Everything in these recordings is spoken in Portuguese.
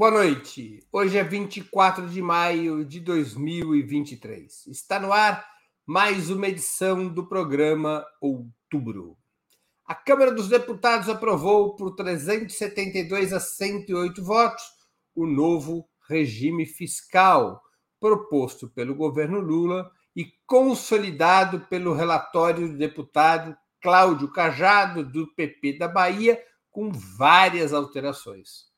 Boa noite. Hoje é 24 de maio de 2023. Está no ar mais uma edição do programa Outubro. A Câmara dos Deputados aprovou por 372 a 108 votos o novo regime fiscal proposto pelo governo Lula e consolidado pelo relatório do deputado Cláudio Cajado, do PP da Bahia, com várias alterações.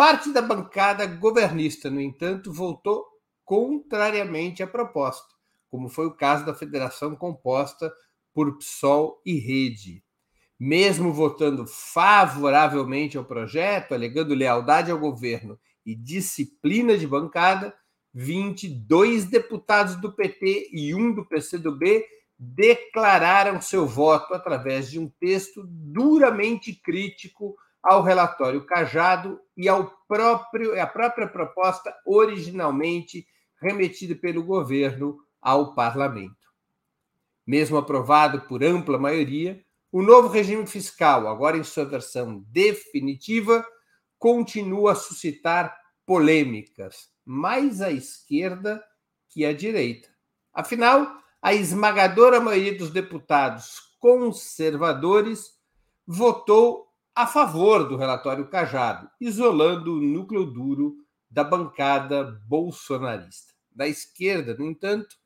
Parte da bancada governista, no entanto, votou contrariamente à proposta, como foi o caso da federação composta por PSOL e Rede. Mesmo votando favoravelmente ao projeto, alegando lealdade ao governo e disciplina de bancada, 22 deputados do PT e um do PCdoB declararam seu voto através de um texto duramente crítico ao relatório Cajado e ao próprio à própria proposta originalmente remetida pelo governo ao parlamento. Mesmo aprovado por ampla maioria, o novo regime fiscal, agora em sua versão definitiva, continua a suscitar polêmicas, mais à esquerda que à direita. Afinal, a esmagadora maioria dos deputados conservadores votou a favor do relatório Cajado, isolando o núcleo duro da bancada bolsonarista. Da esquerda, no entanto,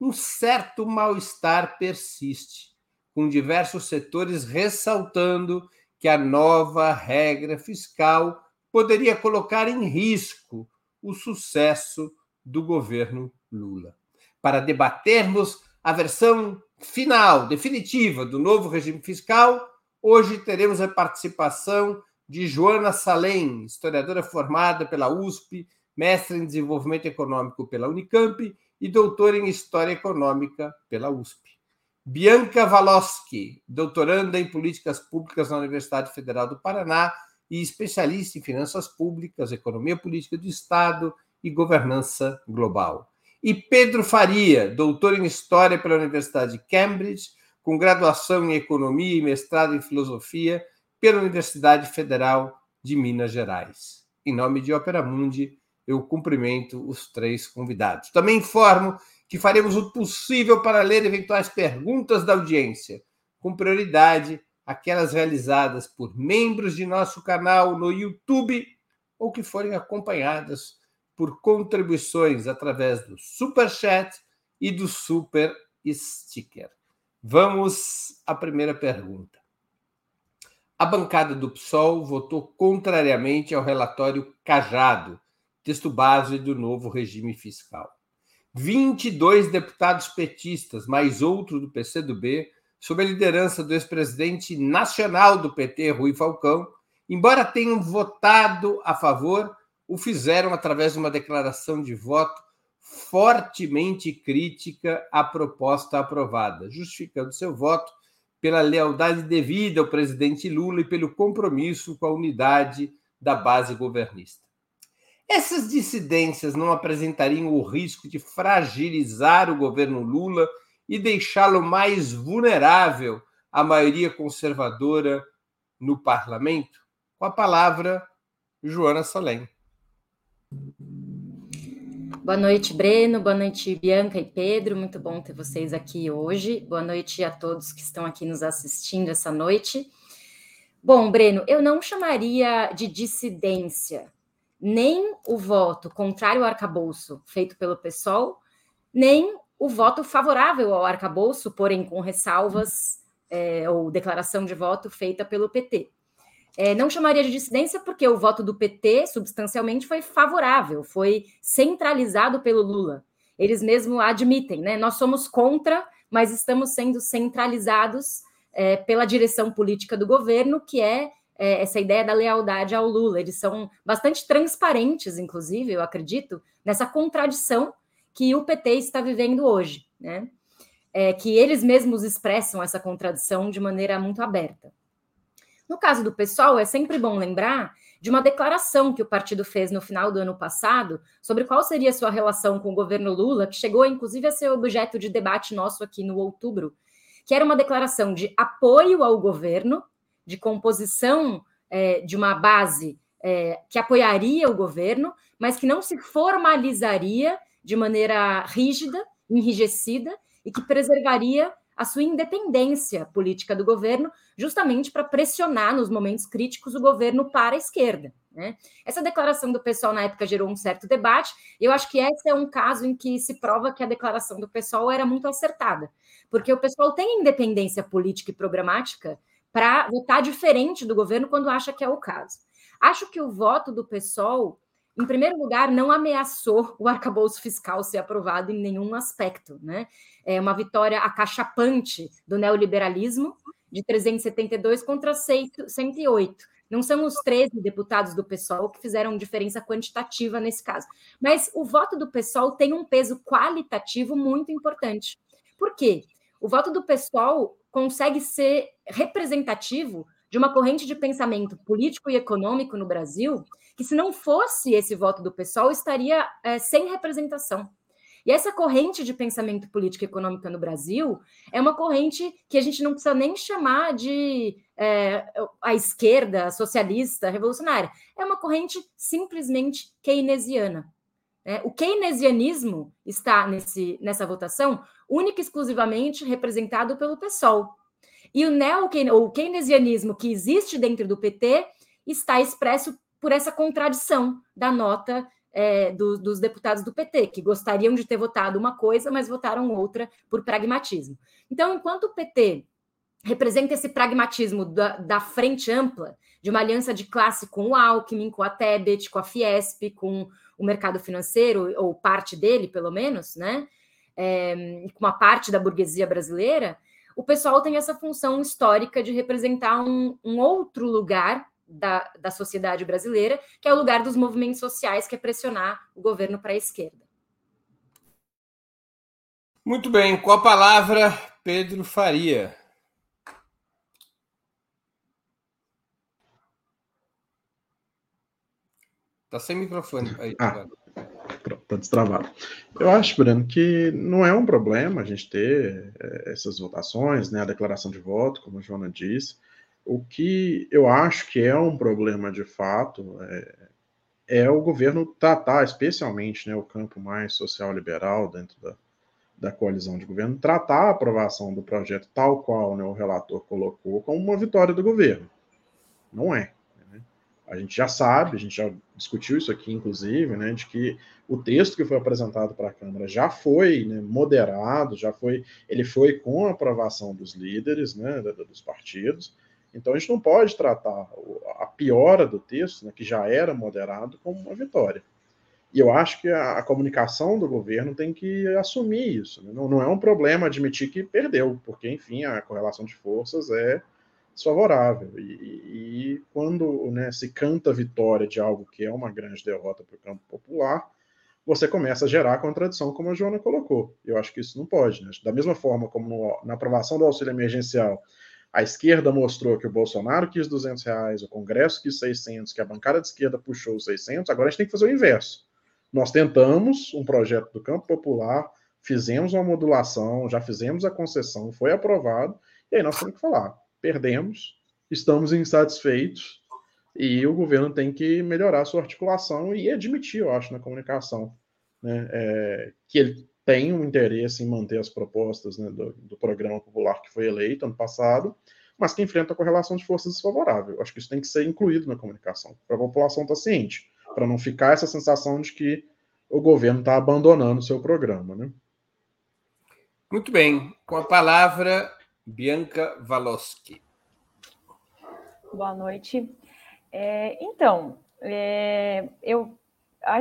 um certo mal-estar persiste, com diversos setores ressaltando que a nova regra fiscal poderia colocar em risco o sucesso do governo Lula para debatermos a versão final, definitiva do novo regime fiscal, hoje teremos a participação de Joana Salem, historiadora formada pela USP, mestre em desenvolvimento econômico pela Unicamp e doutora em história econômica pela USP. Bianca Valoski, doutoranda em políticas públicas na Universidade Federal do Paraná e especialista em finanças públicas, economia política do Estado e governança global e Pedro Faria, doutor em História pela Universidade de Cambridge, com graduação em Economia e mestrado em Filosofia pela Universidade Federal de Minas Gerais. Em nome de Opera Mundi, eu cumprimento os três convidados. Também informo que faremos o possível para ler eventuais perguntas da audiência, com prioridade aquelas realizadas por membros de nosso canal no YouTube ou que forem acompanhadas por contribuições através do Super Chat e do Super Sticker. Vamos à primeira pergunta. A bancada do PSOL votou contrariamente ao relatório Cajado, texto base do novo regime fiscal. 22 deputados petistas, mais outro do PCdoB, sob a liderança do ex-presidente nacional do PT, Rui Falcão, embora tenham votado a favor, o fizeram através de uma declaração de voto fortemente crítica à proposta aprovada, justificando seu voto pela lealdade devida ao presidente Lula e pelo compromisso com a unidade da base governista. Essas dissidências não apresentariam o risco de fragilizar o governo Lula e deixá-lo mais vulnerável à maioria conservadora no parlamento? Com a palavra, Joana Salem. Boa noite, Breno. Boa noite, Bianca e Pedro. Muito bom ter vocês aqui hoje. Boa noite a todos que estão aqui nos assistindo essa noite. Bom, Breno, eu não chamaria de dissidência nem o voto contrário ao arcabouço feito pelo PSOL, nem o voto favorável ao arcabouço, porém com ressalvas é, ou declaração de voto feita pelo PT. É, não chamaria de dissidência porque o voto do PT substancialmente foi favorável, foi centralizado pelo Lula. Eles mesmo admitem, né? Nós somos contra, mas estamos sendo centralizados é, pela direção política do governo, que é, é essa ideia da lealdade ao Lula. Eles são bastante transparentes, inclusive, eu acredito, nessa contradição que o PT está vivendo hoje, né? É, que eles mesmos expressam essa contradição de maneira muito aberta. No caso do pessoal, é sempre bom lembrar de uma declaração que o partido fez no final do ano passado sobre qual seria sua relação com o governo Lula, que chegou inclusive a ser objeto de debate nosso aqui no outubro, que era uma declaração de apoio ao governo, de composição é, de uma base é, que apoiaria o governo, mas que não se formalizaria de maneira rígida, enrijecida, e que preservaria a sua independência política do governo, justamente para pressionar nos momentos críticos o governo para a esquerda. Né? Essa declaração do pessoal na época gerou um certo debate, eu acho que esse é um caso em que se prova que a declaração do pessoal era muito acertada, porque o pessoal tem independência política e programática para votar diferente do governo quando acha que é o caso. Acho que o voto do pessoal em primeiro lugar, não ameaçou o arcabouço fiscal ser aprovado em nenhum aspecto. Né? É uma vitória acachapante do neoliberalismo, de 372 contra 108. Não são os 13 deputados do PSOL que fizeram diferença quantitativa nesse caso. Mas o voto do PSOL tem um peso qualitativo muito importante. Por quê? O voto do PSOL consegue ser representativo de uma corrente de pensamento político e econômico no Brasil que, se não fosse esse voto do pessoal, estaria é, sem representação. E essa corrente de pensamento político e econômico no Brasil é uma corrente que a gente não precisa nem chamar de é, a esquerda socialista revolucionária. É uma corrente simplesmente keynesiana. É, o keynesianismo está nesse, nessa votação única e exclusivamente representado pelo PSOL. E o neo o keynesianismo que existe dentro do PT está expresso por essa contradição da nota é, do, dos deputados do PT, que gostariam de ter votado uma coisa, mas votaram outra por pragmatismo. Então, enquanto o PT representa esse pragmatismo da, da frente ampla, de uma aliança de classe com o Alckmin, com a Tebet, com a Fiesp, com o mercado financeiro, ou parte dele, pelo menos, né? É, com uma parte da burguesia brasileira, o pessoal tem essa função histórica de representar um, um outro lugar da, da sociedade brasileira, que é o lugar dos movimentos sociais, que é pressionar o governo para a esquerda. Muito bem, com a palavra, Pedro Faria. Está sem microfone aí. Ah. Pronto, tá destravado. Eu acho, Breno, que não é um problema a gente ter é, essas votações, né, a declaração de voto, como a Joana disse. O que eu acho que é um problema de fato é, é o governo tratar, especialmente né, o campo mais social-liberal dentro da, da coalizão de governo, tratar a aprovação do projeto tal qual né, o relator colocou como uma vitória do governo. Não é. A gente já sabe, a gente já discutiu isso aqui, inclusive, né, de que o texto que foi apresentado para a Câmara já foi né, moderado, já foi, ele foi com a aprovação dos líderes, né, dos partidos. Então a gente não pode tratar a piora do texto, né, que já era moderado, como uma vitória. E eu acho que a, a comunicação do governo tem que assumir isso. Né? Não, não é um problema admitir que perdeu, porque, enfim, a correlação de forças é desfavorável. E, e, quando né, se canta vitória de algo que é uma grande derrota para o campo popular, você começa a gerar contradição, como a Joana colocou. Eu acho que isso não pode. Né? Da mesma forma como no, na aprovação do auxílio emergencial, a esquerda mostrou que o Bolsonaro quis 200 reais, o Congresso quis 600, que a bancada de esquerda puxou 600, agora a gente tem que fazer o inverso. Nós tentamos um projeto do campo popular, fizemos uma modulação, já fizemos a concessão, foi aprovado, e aí nós temos que falar perdemos, estamos insatisfeitos e o governo tem que melhorar a sua articulação e admitir, eu acho, na comunicação, né, é, que ele tem um interesse em manter as propostas né, do, do, programa popular que foi eleito ano passado, mas que enfrenta a correlação de forças desfavorável. Acho que isso tem que ser incluído na comunicação, para a população estar tá ciente, para não ficar essa sensação de que o governo está abandonando o seu programa. Né? Muito bem. Com a palavra, Bianca Valoski. Boa noite. É, então, é, eu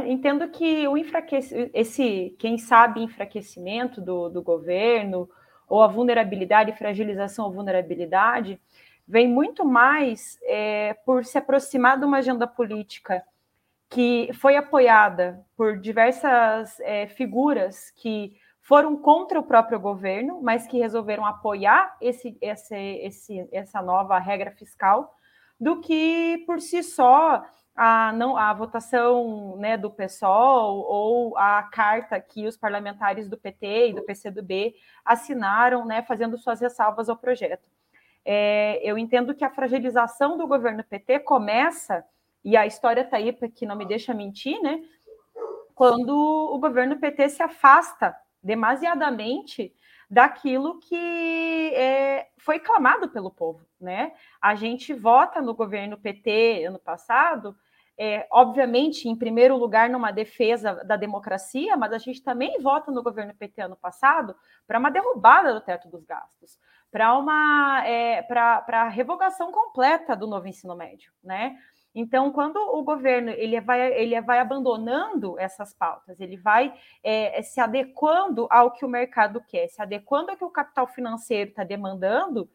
entendo que o enfraquecimento, esse, quem sabe, enfraquecimento do, do governo, ou a vulnerabilidade, fragilização ou vulnerabilidade, vem muito mais é, por se aproximar de uma agenda política que foi apoiada por diversas é, figuras que foram contra o próprio governo, mas que resolveram apoiar esse, esse, esse, essa nova regra fiscal, do que por si só a, não, a votação né, do PSOL ou a carta que os parlamentares do PT e do PCdoB assinaram, né, fazendo suas ressalvas ao projeto. É, eu entendo que a fragilização do governo PT começa e a história está aí para que não me deixa mentir, né? Quando o governo PT se afasta demasiadamente daquilo que é, foi clamado pelo povo, né? A gente vota no governo PT ano passado, é, obviamente, em primeiro lugar, numa defesa da democracia, mas a gente também vota no governo PT ano passado para uma derrubada do teto dos gastos, para uma é, para revogação completa do novo ensino médio, né? Então, quando o governo ele vai, ele vai abandonando essas pautas, ele vai é, se adequando ao que o mercado quer, se adequando ao que o capital financeiro está demandando,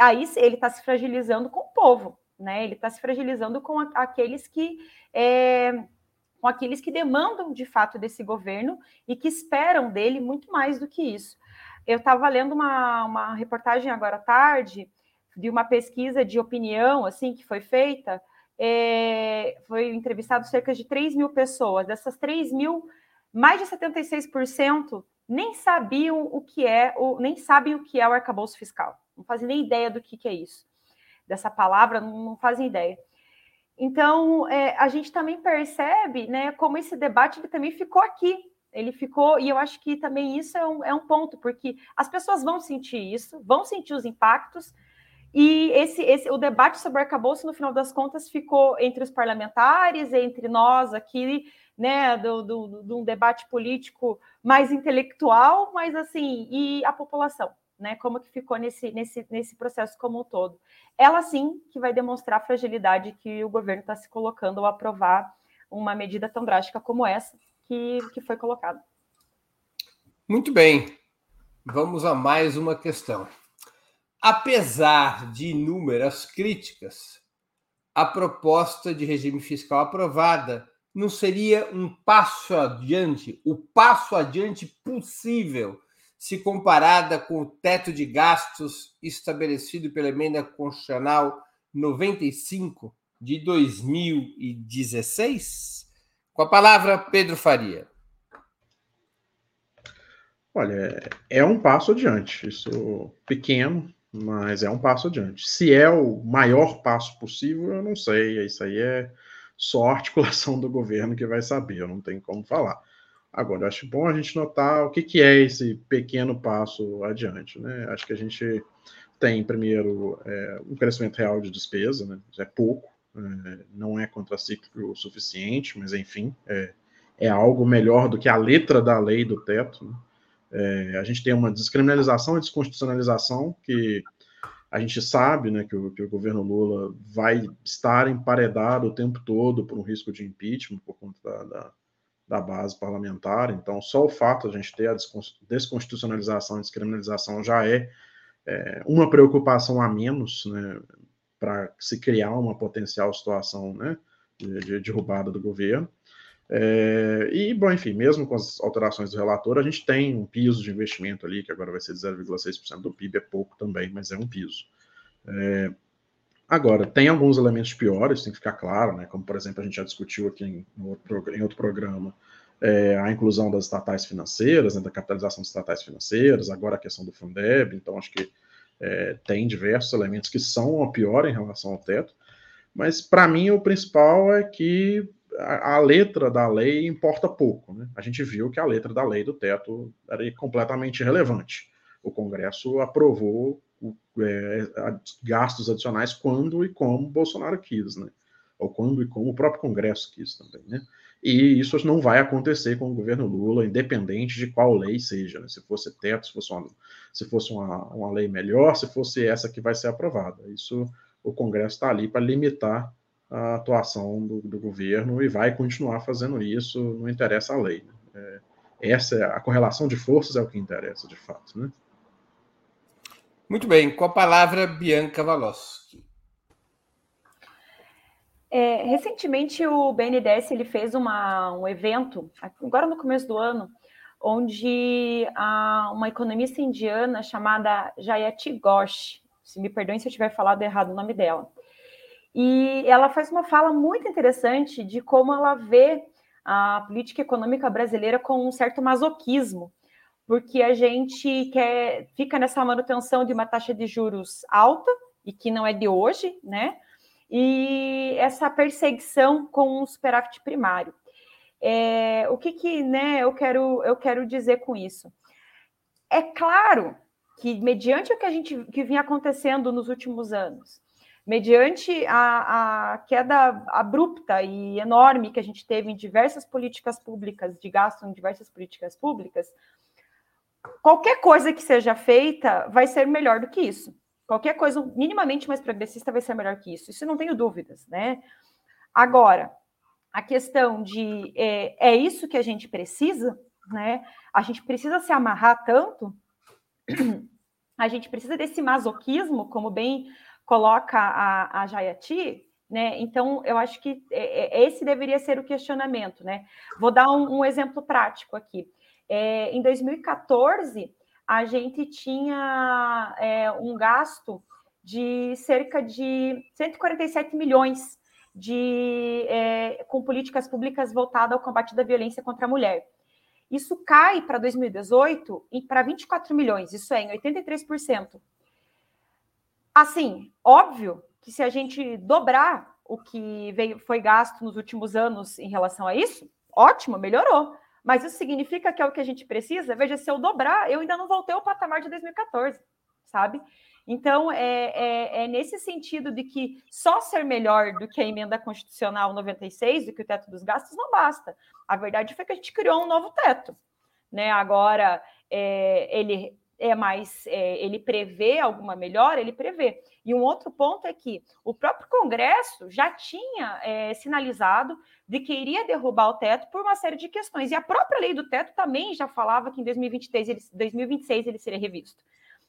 aí ele está se fragilizando com o povo, né? Ele está se fragilizando com a, aqueles que é, com aqueles que demandam de fato desse governo e que esperam dele muito mais do que isso. Eu estava lendo uma, uma reportagem agora à tarde de uma pesquisa de opinião assim que foi feita é, foi entrevistado cerca de 3 mil pessoas. Dessas 3 mil, mais de 76% nem sabiam o que é, o, nem sabem o que é o arcabouço fiscal. Não fazem nem ideia do que, que é isso. Dessa palavra, não, não fazem ideia. Então, é, a gente também percebe né, como esse debate ele também ficou aqui. Ele ficou, e eu acho que também isso é um, é um ponto, porque as pessoas vão sentir isso, vão sentir os impactos, e esse, esse, o debate sobre o arcabouço, no final das contas, ficou entre os parlamentares, entre nós aqui, né, do, do, do um debate político mais intelectual, mas assim, e a população, né? Como que ficou nesse, nesse, nesse processo como um todo. Ela sim que vai demonstrar a fragilidade que o governo está se colocando ao aprovar uma medida tão drástica como essa que, que foi colocada. Muito bem. Vamos a mais uma questão. Apesar de inúmeras críticas, a proposta de regime fiscal aprovada não seria um passo adiante, o passo adiante possível, se comparada com o teto de gastos estabelecido pela emenda constitucional 95 de 2016? Com a palavra, Pedro Faria. Olha, é um passo adiante, isso pequeno, mas é um passo adiante. Se é o maior passo possível, eu não sei. Isso aí é só articulação do governo que vai saber, eu não tenho como falar. Agora, acho bom a gente notar o que, que é esse pequeno passo adiante. Né? Acho que a gente tem, primeiro, é, um crescimento real de despesa, né? é pouco, é, não é contracíclico o suficiente, mas enfim, é, é algo melhor do que a letra da lei do teto. Né? É, a gente tem uma descriminalização e desconstitucionalização que a gente sabe né, que, o, que o governo Lula vai estar emparedado o tempo todo por um risco de impeachment por conta da, da, da base parlamentar. Então, só o fato de a gente ter a desconstitucionalização e descriminalização já é, é uma preocupação a menos né, para se criar uma potencial situação né, de, de derrubada do governo. É, e, bom, enfim, mesmo com as alterações do relator, a gente tem um piso de investimento ali, que agora vai ser de 0,6% do PIB, é pouco também, mas é um piso. É, agora, tem alguns elementos piores, tem que ficar claro, né? Como, por exemplo, a gente já discutiu aqui em, outro, em outro programa, é, a inclusão das estatais financeiras, né, da capitalização das estatais financeiras, agora a questão do Fundeb, então acho que é, tem diversos elementos que são a pior em relação ao teto, mas para mim o principal é que a, a, letra da lei importa pouco. Né? A gente viu que a letra da lei do teto era completamente irrelevante. O Congresso aprovou o, é, gastos adicionais quando e como Bolsonaro quis, né? ou quando e como o próprio Congresso quis também. Né? E isso não vai acontecer com o governo Lula, independente de qual lei seja. Né? Se fosse teto, se fosse, uma, se fosse uma, uma lei melhor, se fosse essa que vai ser aprovada. Isso o Congresso está ali para limitar a atuação do, do, governo e vai continuar fazendo isso, não interessa a lei. Né? É, essa é a correlação de forças é o que interessa, de fato. Né? Muito bem, com a palavra, Bianca Valoschi. É, recentemente o BNDES ele fez uma, um evento, agora no começo do ano, onde a, uma economista indiana chamada Jayati Ghosh, se me perdoem se eu tiver falado errado o nome dela, e ela faz uma fala muito interessante de como ela vê a política econômica brasileira com um certo masoquismo, porque a gente quer fica nessa manutenção de uma taxa de juros alta e que não é de hoje, né? e essa perseguição com o superávit primário. É, o que, que né, eu, quero, eu quero dizer com isso? É claro que, mediante o que a gente que vinha acontecendo nos últimos anos, mediante a, a, queda abrupta e enorme que a gente teve em diversas políticas públicas, de gasto em diversas políticas públicas, qualquer coisa que seja feita vai ser melhor do que isso. Qualquer coisa minimamente mais progressista vai ser melhor que isso. Isso não tenho dúvidas, né? Agora, a questão de é, é isso que a gente precisa, né? A gente precisa se amarrar tanto, a gente precisa desse masoquismo, como bem coloca a, a Jayati, né? Então, eu acho que é, é, esse deveria ser o questionamento, né? Vou dar um, um exemplo prático aqui. É, em 2014, a gente tinha é, um gasto de cerca de 147 milhões de, é, com políticas públicas voltadas ao combate da violência contra a mulher. Isso cai para 2018 para 24 milhões, isso é, em 83%. Assim, óbvio que se a gente dobrar o que veio, foi gasto nos últimos anos em relação a isso, ótimo, melhorou. Mas isso significa que é o que a gente precisa? Veja, se eu dobrar, eu ainda não voltei ao patamar de 2014, sabe? Então, é, é, é, nesse sentido de que só ser melhor do que a emenda constitucional 96, do que o teto dos gastos, não basta. A verdade foi que a gente criou um novo teto. Né? Agora, é, ele é mais, é, ele prevê alguma melhora, ele prevê. E um outro ponto é que o próprio Congresso já tinha é, sinalizado de que iria derrubar o teto por uma série de questões. E a própria lei do teto também já falava que em 2023, ele, 2026 ele seria revisto.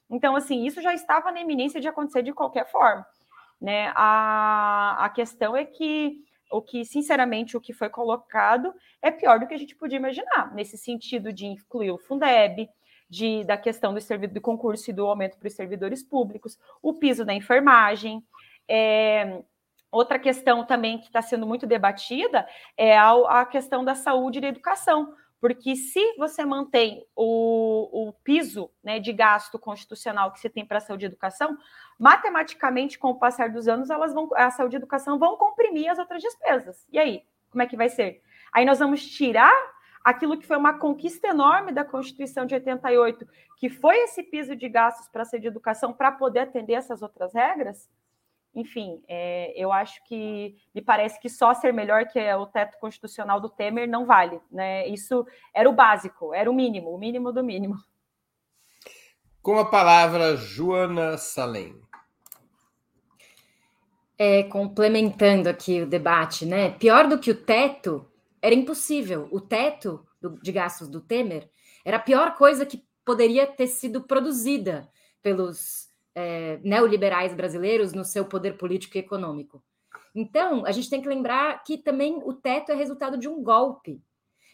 Então, assim, isso já estava na iminência de acontecer de qualquer forma. Né? A, a questão é que o que, sinceramente, o que foi colocado é pior do que a gente podia imaginar, nesse sentido de incluir o Fundeb, de, da questão do do concurso e do aumento para os servidores públicos, o piso da enfermagem. É, outra questão também que está sendo muito debatida é a, a questão da saúde e da educação, porque se você mantém o, o piso né, de gasto constitucional que você tem para a saúde e educação, matematicamente, com o passar dos anos, elas vão, a saúde e educação vão comprimir as outras despesas. E aí, como é que vai ser? Aí nós vamos tirar aquilo que foi uma conquista enorme da Constituição de 88, que foi esse piso de gastos para a saúde e educação, para poder atender essas outras regras? enfim, é, eu acho que me parece que só ser melhor que o teto constitucional do Temer não vale, né? Isso era o básico, era o mínimo, o mínimo do mínimo. Com a palavra, Joana Salem. É, complementando aqui o debate, né? Pior do que o teto, era impossível. O teto do, de gastos do Temer era a pior coisa que poderia ter sido produzida pelos é, neoliberais brasileiros no seu poder político e econômico. Então, a gente tem que lembrar que também o teto é resultado de um golpe.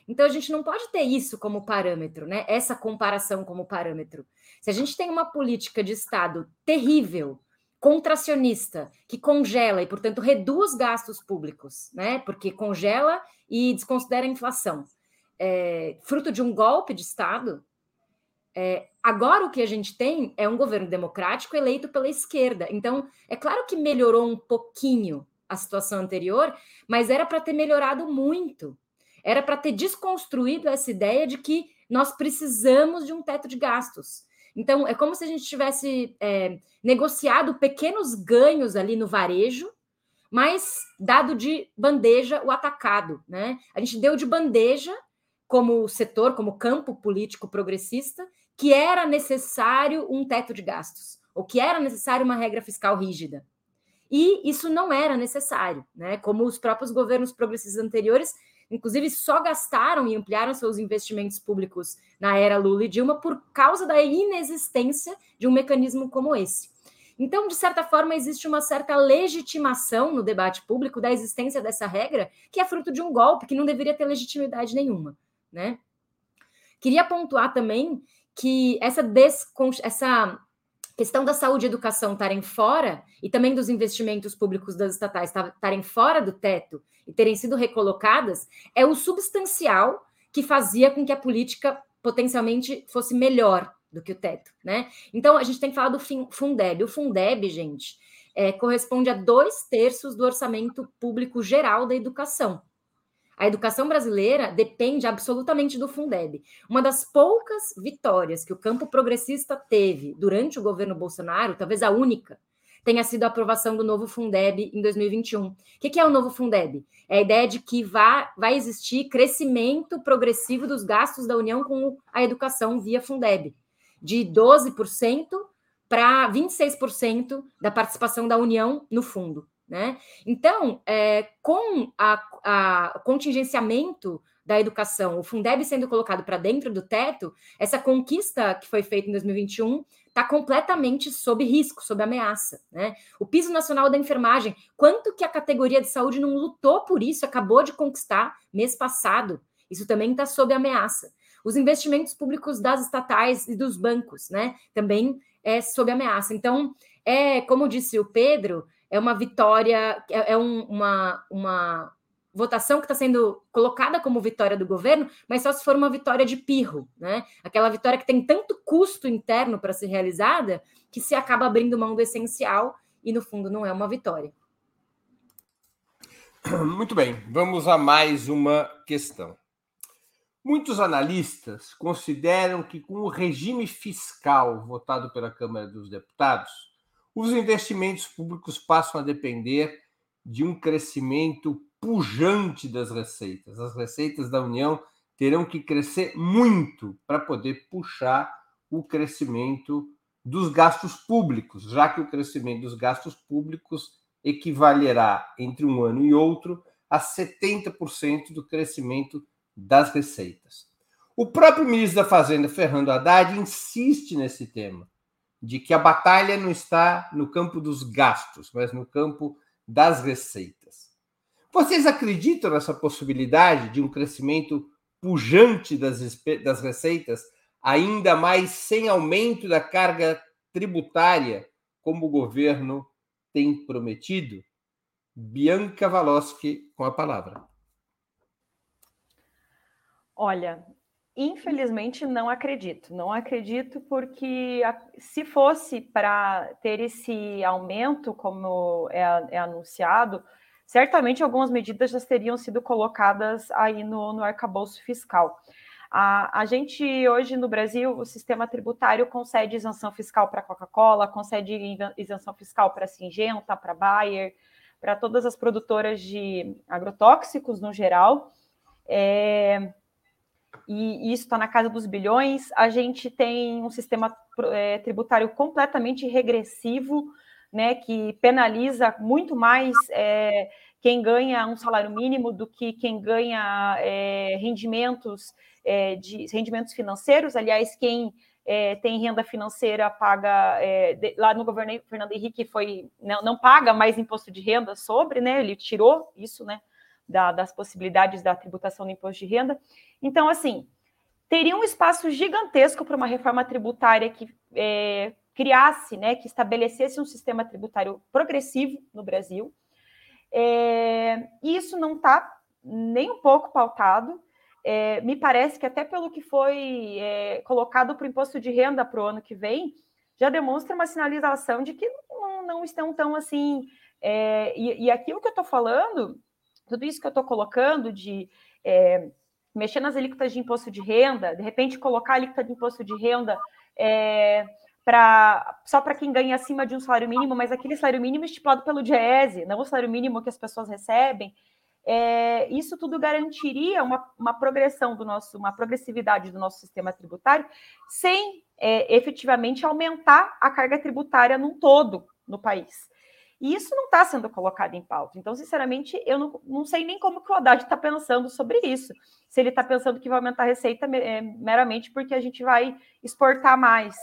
Então, a gente não pode ter isso como parâmetro, né? Essa comparação como parâmetro. Se a gente tem uma política de Estado terrível, contracionista, que congela e, portanto, reduz gastos públicos, né? Porque congela e desconsidera a inflação. É, fruto de um golpe de Estado, é, agora o que a gente tem é um governo democrático eleito pela esquerda. Então, é claro que melhorou um pouquinho a situação anterior, mas era para ter melhorado muito. Era para ter desconstruído essa ideia de que nós precisamos de um teto de gastos. Então, é como se a gente tivesse é, negociado pequenos ganhos ali no varejo, mas dado de bandeja o atacado. Né? A gente deu de bandeja como setor, como campo político progressista, que era necessário um teto de gastos, ou que era necessário uma regra fiscal rígida. E isso não era necessário, né? Como os próprios governos progressistas anteriores, inclusive, só gastaram e ampliaram seus investimentos públicos na era Lula e Dilma por causa da inexistência de um mecanismo como esse. Então, de certa forma, existe uma certa legitimação no debate público da existência dessa regra, que é fruto de um golpe que não deveria ter legitimidade nenhuma, né? Queria pontuar também que essa, essa questão da saúde e educação estarem fora, e também dos investimentos públicos das estatais estarem fora do teto e terem sido recolocadas, é o substancial que fazia com que a política potencialmente fosse melhor do que o teto, né? Então a gente tem que falar do Fundeb. O Fundeb, gente, é, corresponde a dois terços do orçamento público geral da educação. A educação brasileira depende absolutamente do Fundeb. Uma das poucas vitórias que o campo progressista teve durante o governo Bolsonaro, talvez a única, tenha sido a aprovação do novo Fundeb em 2021. O que é o novo Fundeb? É a ideia de que vai, existir crescimento progressivo dos gastos da União com a educação via Fundeb, de 12% para 26% da participação da União no fundo. Né? Então, é, com a contingenciamento da educação, o Fundeb sendo colocado para dentro do teto, essa conquista que foi feita em 2021 está completamente sob risco, sob ameaça. Né? O piso nacional da enfermagem, quanto que a categoria de saúde não lutou por isso, acabou de conquistar mês passado, isso também está sob ameaça. Os investimentos públicos das estatais e dos bancos, né, também é sob ameaça. Então, é como disse o Pedro, é uma vitória, é, é um, uma, uma votação que está sendo colocada como vitória do governo, mas só se for uma vitória de pirro, né? Aquela vitória que tem tanto custo interno para ser realizada que se acaba abrindo mão do essencial e no fundo não é uma vitória. Muito bem, vamos a mais uma questão. Muitos analistas consideram que com o regime fiscal votado pela Câmara dos Deputados, os investimentos públicos passam a depender de um crescimento pujante das receitas. As receitas da União terão que crescer muito para poder puxar o crescimento dos gastos públicos, já que o crescimento dos gastos públicos equivalerá entre um ano e outro a 70% do crescimento das receitas. O próprio ministro da Fazenda, Fernando Haddad, insiste nesse tema, de que a batalha não está no campo dos gastos, mas no campo das receitas. Vocês acreditam nessa possibilidade de um crescimento pujante das, das receitas, ainda mais sem aumento da carga tributária, como o governo tem prometido? Bianca Valoski com a palavra. Olha, infelizmente não acredito. Não acredito porque se fosse para ter esse aumento, como é, é anunciado, certamente algumas medidas já teriam sido colocadas aí no, no arcabouço fiscal. A, a gente hoje no Brasil, o sistema tributário concede isenção fiscal para Coca-Cola, concede isenção fiscal para Singenta, para Bayer, para todas as produtoras de agrotóxicos no geral. É, e isso está na casa dos bilhões. A gente tem um sistema é, tributário completamente regressivo né, que penaliza muito mais é, quem ganha um salário mínimo do que quem ganha é, rendimentos é, de rendimentos financeiros. Aliás, quem é, tem renda financeira paga é, de, lá no governo Fernando Henrique foi não, não, paga mais imposto de renda sobre, né? Ele tirou isso, né? Da, das possibilidades da tributação do imposto de renda. Então, assim, teria um espaço gigantesco para uma reforma tributária que é, criasse, né, que estabelecesse um sistema tributário progressivo no Brasil. É, isso não está nem um pouco pautado. É, me parece que até pelo que foi é, colocado para o imposto de renda para o ano que vem, já demonstra uma sinalização de que não, não estão tão assim. É, e, e, aquilo que eu estou falando, tudo isso que eu estou colocando de é, mexer nas alíquotas de imposto de renda, de repente colocar a alíquota de imposto de renda é, só para quem ganha acima de um salário mínimo, mas aquele salário mínimo estipulado pelo DIEESE, não o salário mínimo que as pessoas recebem, é, isso tudo garantiria uma, uma progressão do nosso, uma progressividade do nosso sistema tributário, sem é, efetivamente aumentar a carga tributária num todo no país. E isso não está sendo colocado em pauta. Então, sinceramente, eu não, não sei nem como que o Haddad está pensando sobre isso. Se ele está pensando que vai aumentar a receita é, meramente porque a gente vai exportar mais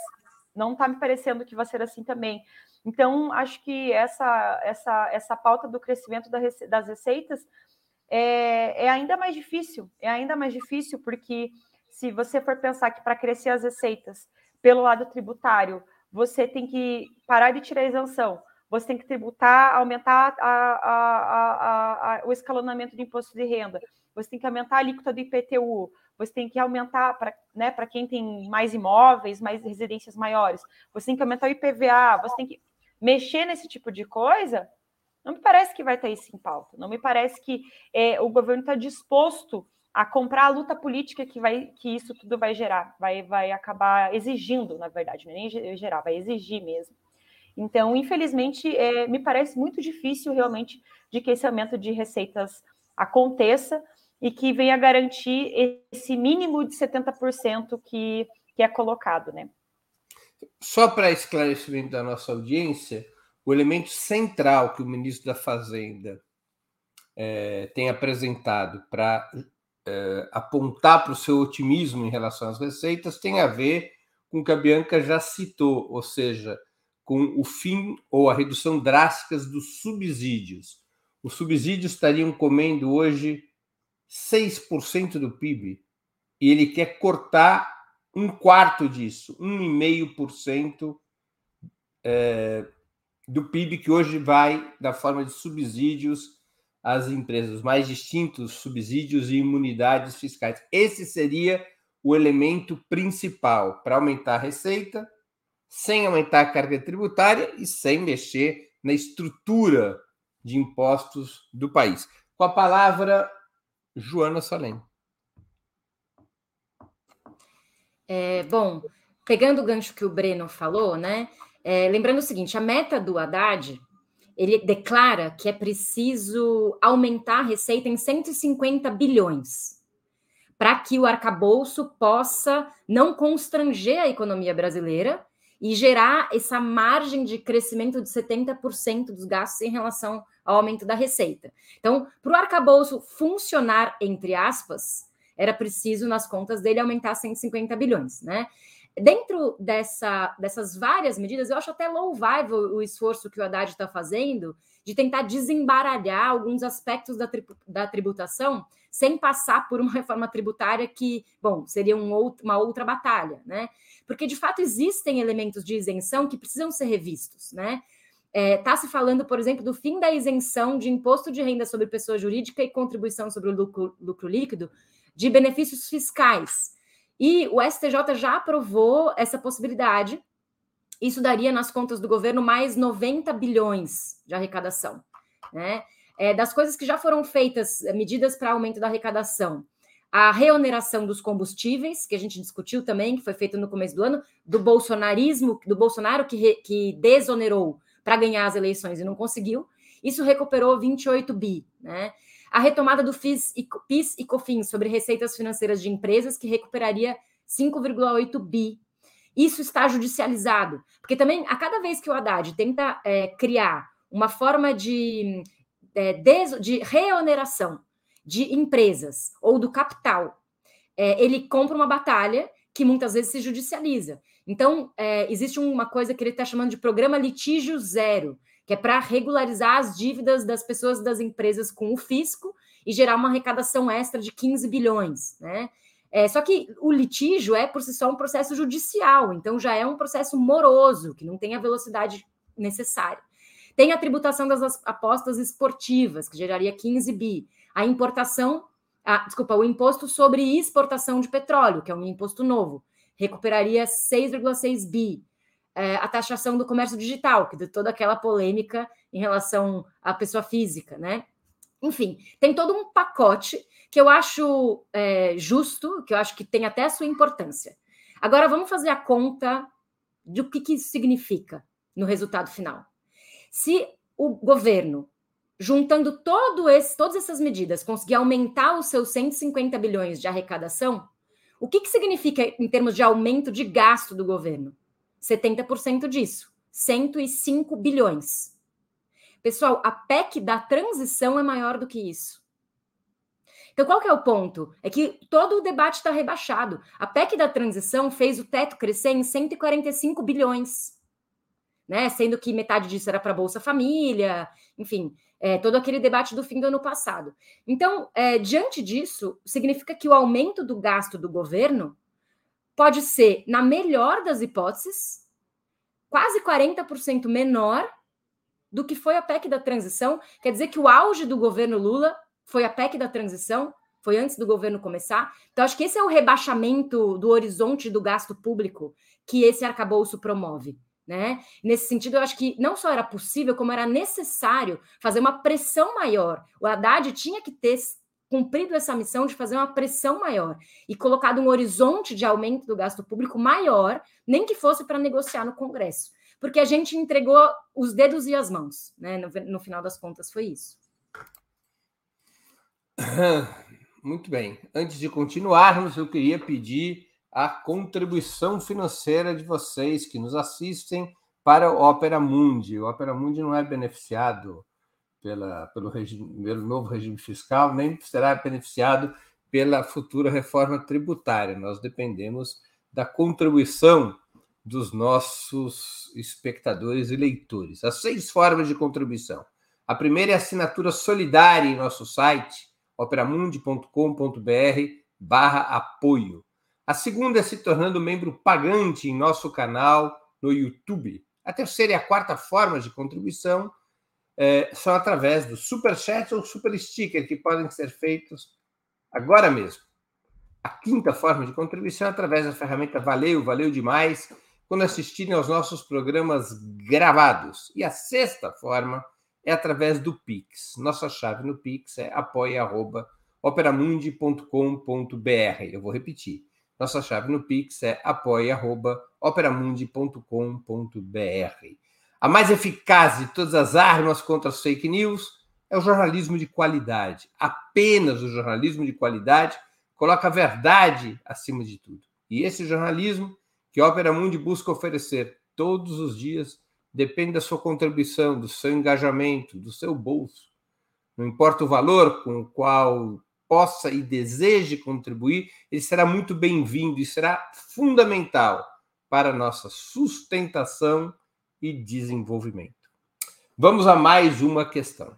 não está me parecendo que vai ser assim também. Então, acho que essa, essa, essa pauta do crescimento das receitas é, é ainda mais difícil, é ainda mais difícil, porque se você for pensar que para crescer as receitas pelo lado tributário, você tem que parar de tirar isenção, você tem que tributar, aumentar a, a, a, o escalonamento do imposto de renda, você tem que aumentar a alíquota do IPTU, você tem que aumentar para né, quem tem mais imóveis, mais residências maiores, você tem que aumentar o IPVA, você tem que. mexer nesse tipo de coisa, não me parece que vai estar isso em pauta. Não me parece que é, o governo está disposto a comprar a luta política que vai que isso tudo vai gerar, vai, vai acabar exigindo, na verdade, não é nem gerar, vai exigir mesmo. Então, infelizmente, é, me parece muito difícil realmente de que esse aumento de receitas aconteça e que venha garantir esse mínimo de 70% que, que é colocado, né? Só para esclarecimento da nossa audiência, o elemento central que o ministro da Fazenda é, tem apresentado para é, apontar para o seu otimismo em relação às receitas tem a ver com o que a Bianca já citou, ou seja, com o fim ou a redução drásticas dos subsídios. Os subsídios estariam comendo hoje 6% do PIB e ele quer cortar um quarto disso, 1,5% é, do PIB que hoje vai da forma de subsídios às empresas, mais distintos subsídios e imunidades fiscais. Esse seria o elemento principal para aumentar a receita, sem aumentar a carga tributária e sem mexer na estrutura de impostos do país. Com a palavra, Joana Salem. É, bom, pegando o gancho que o Breno falou, né? É, lembrando o seguinte: a meta do Haddad ele declara que é preciso aumentar a receita em 150 bilhões para que o arcabouço possa não constranger a economia brasileira e gerar essa margem de crescimento de 70% dos gastos em relação ao aumento da receita. Então, para o arcabouço funcionar, entre aspas, era preciso, nas contas dele, aumentar 150 bilhões, né? dentro dessa, dessas várias medidas, eu acho até louvável o esforço que o Haddad está fazendo de tentar desembaralhar alguns aspectos da, tri, da tributação sem passar por uma reforma tributária que, bom, seria um outro, uma outra batalha, né? Porque, de fato, existem elementos de isenção que precisam ser revistos, né? Está é, tá se falando, por exemplo, do fim da isenção de imposto de renda sobre pessoa jurídica e contribuição sobre o lucro, lucro líquido de benefícios fiscais. E o STJ já aprovou essa possibilidade. Isso daria nas contas do governo mais 90 bilhões de arrecadação. Né? É, das coisas que já foram feitas, é, medidas para aumento da arrecadação, a reoneração dos combustíveis, que a gente discutiu também, que foi feito no começo do ano, do bolsonarismo, do Bolsonaro que, re, que desonerou para ganhar as eleições e não conseguiu. Isso recuperou 28 bi, né? a retomada do FIS e, PIS e COFINS sobre receitas financeiras de empresas, que recuperaria 5,8 bi. Isso está judicializado, porque também a cada vez que o Haddad tenta é, criar uma forma de, é, des, de reoneração de empresas ou do capital, é, ele compra uma batalha que muitas vezes se judicializa. Então, é, existe uma coisa que ele está chamando de programa litígio zero, que é para regularizar as dívidas das pessoas das empresas com o fisco e gerar uma arrecadação extra de 15 bilhões, né? É, só que o litígio é por si só um processo judicial, então já é um processo moroso, que não tem a velocidade necessária. Tem a tributação das apostas esportivas, que geraria 15 bi. A importação, a, desculpa, o imposto sobre exportação de petróleo, que é um imposto novo, recuperaria 6,6 bi é, a taxação do comércio digital, que de toda aquela polêmica em relação à pessoa física, né? Enfim, tem todo um pacote que eu acho é, justo, que eu acho que tem até a sua importância. Agora vamos fazer a conta do que, que isso significa no resultado final. Se o governo, juntando todo esse, todas essas medidas, conseguir aumentar os seus 150 bilhões de arrecadação, o que, que significa em termos de aumento de gasto do governo? 70% disso, 105 bilhões. Pessoal, a PEC da transição é maior do que isso. Então, qual que é o ponto? É que todo o debate está rebaixado. A PEC da transição fez o teto crescer em 145 bilhões, né? Sendo que metade disso era para Bolsa Família, enfim, é, todo aquele debate do fim do ano passado. Então, é, diante disso, significa que o aumento do gasto do governo pode ser, na melhor das hipóteses, quase 40% menor do que foi a PEC da transição. Quer dizer que o auge do governo Lula foi a PEC da transição, foi antes do governo começar. Então, acho que esse é o rebaixamento do horizonte do gasto público que esse arcabouço promove. Né? Nesse sentido, eu acho que não só era possível, como era necessário fazer uma pressão maior. O Haddad tinha que ter cumprido essa missão de fazer uma pressão maior e colocado um horizonte de aumento do gasto público maior, nem que fosse para negociar no Congresso. Porque a gente entregou os dedos e as mãos, né? No, no final das contas, foi isso. Muito bem. Antes de continuarmos, eu queria pedir a contribuição financeira de vocês que nos assistem para o Opera Mundi. O Opera Mundi não é beneficiado pela, pelo, regime, pelo novo regime fiscal, nem será beneficiado pela futura reforma tributária. Nós dependemos da contribuição dos nossos espectadores e leitores. As seis formas de contribuição. A primeira é a assinatura solidária em nosso site, operamundi.com.br barra apoio. A segunda é se tornando membro pagante em nosso canal no YouTube. A terceira e a quarta forma de contribuição é, são através do Super Chat ou Super Sticker, que podem ser feitos agora mesmo. A quinta forma de contribuição é através da ferramenta Valeu, valeu demais, quando assistirem aos nossos programas gravados. E a sexta forma é através do Pix. Nossa chave no Pix é apoia.operamundi.com.br. Eu vou repetir. Nossa chave no Pix é apoia.operamundi.com.br. A mais eficaz de todas as armas contra as fake news é o jornalismo de qualidade. Apenas o jornalismo de qualidade coloca a verdade acima de tudo. E esse jornalismo que Opera Mundi busca oferecer todos os dias depende da sua contribuição, do seu engajamento, do seu bolso. Não importa o valor com o qual possa e deseje contribuir, ele será muito bem-vindo e será fundamental para nossa sustentação e desenvolvimento. Vamos a mais uma questão.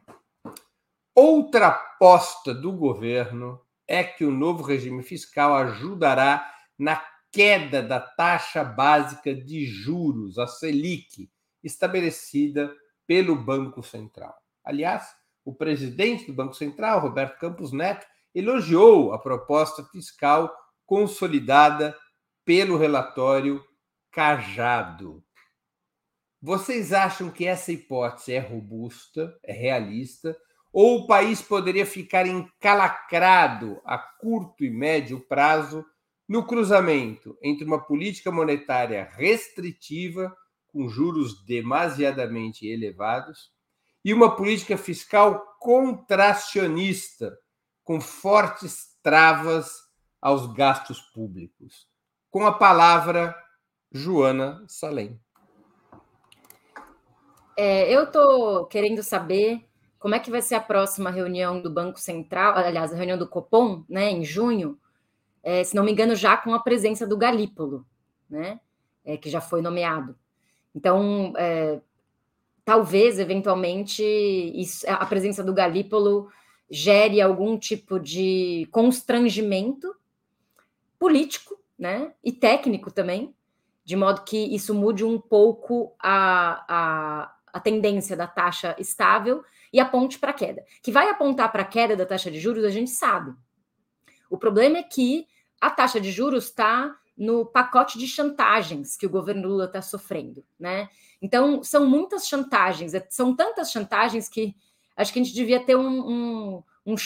Outra aposta do governo é que o novo regime fiscal ajudará na queda da taxa básica de juros, a Selic, estabelecida pelo Banco Central. Aliás, o presidente do Banco Central, Roberto Campos Neto, elogiou a proposta fiscal consolidada pelo relatório Cajado. Vocês acham que essa hipótese é robusta, é realista, ou o país poderia ficar encalacrado a curto e médio prazo no cruzamento entre uma política monetária restritiva, com juros demasiadamente elevados, e uma política fiscal contracionista, com fortes travas aos gastos públicos. Com a palavra, Joana Salem. É, eu estou querendo saber como é que vai ser a próxima reunião do Banco Central, aliás, a reunião do Copom, né, em junho, é, se não me engano, já com a presença do Galípolo, né, é, que já foi nomeado. Então, é, talvez, eventualmente, isso, a presença do Galípolo gere algum tipo de constrangimento político, né, e técnico também, de modo que isso mude um pouco a, a a tendência da taxa estável e aponte para a queda. Que vai apontar para a queda da taxa de juros, a gente sabe. O problema é que a taxa de juros está no pacote de chantagens que o governo Lula está sofrendo, né? Então, são muitas chantagens, é, são tantas chantagens que acho que a gente devia ter um, um, um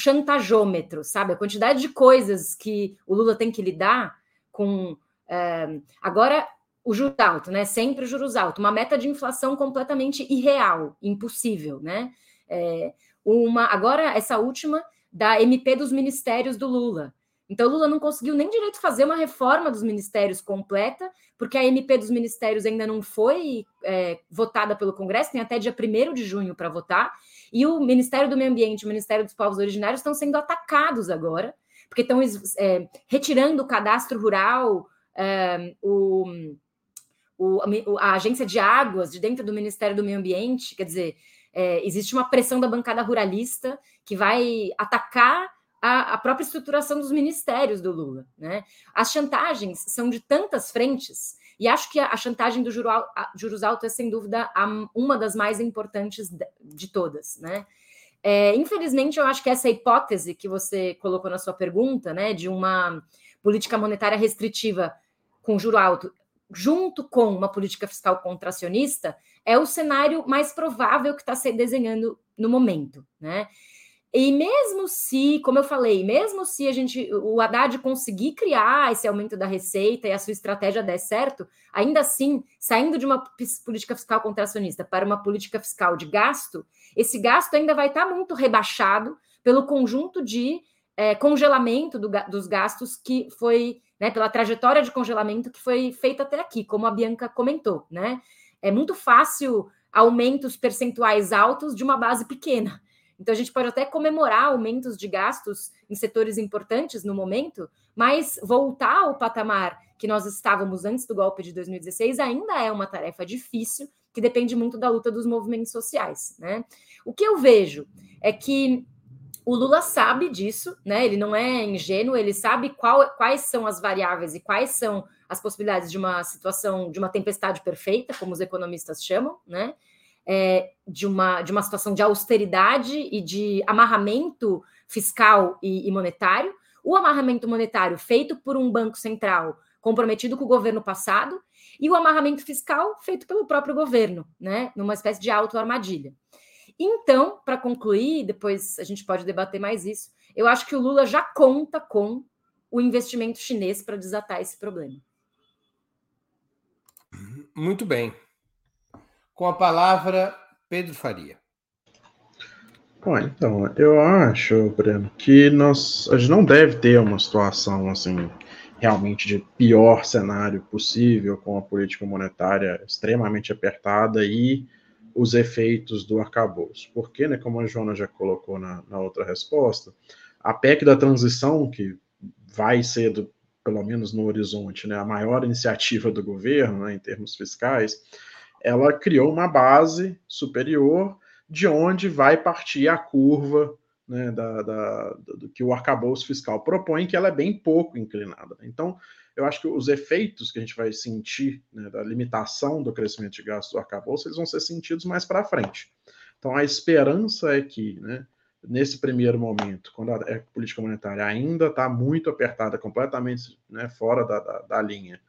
sabe? A quantidade de coisas que o Lula tem que lidar com. É, agora, o juros alto, né? Sempre juros alto, uma meta de inflação completamente irreal, impossível, né? É, uma agora essa última da MP dos ministérios do Lula. Então, Lula não conseguiu nem direito fazer uma reforma dos ministérios completa, porque a MP dos ministérios ainda não foi é, votada pelo Congresso, tem até dia 1 de junho para votar, e o Ministério do Meio Ambiente e o Ministério dos Povos Originários estão sendo atacados agora, porque estão é, retirando o cadastro rural, é, o o, a agência de águas de dentro do Ministério do Meio Ambiente, quer dizer, é, existe uma pressão da bancada ruralista que vai atacar a, a, própria estruturação dos ministérios do Lula. Né? As chantagens são de tantas frentes, e acho que a, chantagem do juros altos é, sem dúvida, uma das mais importantes de, de todas. Né? É, infelizmente, eu acho que essa hipótese que você colocou na sua pergunta, né, de uma política monetária restritiva com juro alto, junto com uma política fiscal contracionista, é o cenário mais provável que está se desenhando no momento, né? E mesmo se, como eu falei, mesmo se a gente, o Haddad conseguir criar esse aumento da receita e a sua estratégia der certo, ainda assim, saindo de uma política fiscal contracionista para uma política fiscal de gasto, esse gasto ainda vai estar muito rebaixado pelo conjunto de é, congelamento do, dos gastos que foi, né, pela trajetória de congelamento que foi feita até aqui, como a Bianca comentou, né? É muito fácil aumentos percentuais altos de uma base pequena. Então, a gente pode até comemorar aumentos de gastos em setores importantes no momento, mas voltar ao patamar que nós estávamos antes do golpe de 2016 ainda é uma tarefa difícil, que depende muito da luta dos movimentos sociais. Né? O que eu vejo é que o Lula sabe disso, né? Ele não é ingênuo, ele sabe qual, quais são as variáveis e quais são as possibilidades de uma situação, de uma tempestade perfeita, como os economistas chamam, né? É, de, uma, de uma situação de austeridade e de amarramento fiscal e, e monetário, o amarramento monetário feito por um banco central comprometido com o governo passado e o amarramento fiscal feito pelo próprio governo, né, numa espécie de auto-armadilha. Então, para concluir, depois a gente pode debater mais isso, eu acho que o Lula já conta com o investimento chinês para desatar esse problema. Muito bem. Com a palavra, Pedro Faria. Bom, então, eu acho, Breno, que nós, a gente não deve ter uma situação assim realmente de pior cenário possível, com a política monetária extremamente apertada e os efeitos do arcabouço. Porque, né, como a Joana já colocou na, na outra resposta, a PEC da transição, que vai ser, do, pelo menos no horizonte, né, a maior iniciativa do governo né, em termos fiscais, ela criou uma base superior de onde vai partir a curva né, da, da, do que o arcabouço fiscal propõe, que ela é bem pouco inclinada. Então, eu acho que os efeitos que a gente vai sentir né, da limitação do crescimento de gastos do arcabouço, eles vão ser sentidos mais para frente. Então, a esperança é que, né, nesse primeiro momento, quando a, a política monetária ainda está muito apertada, completamente né, fora da, da, da linha,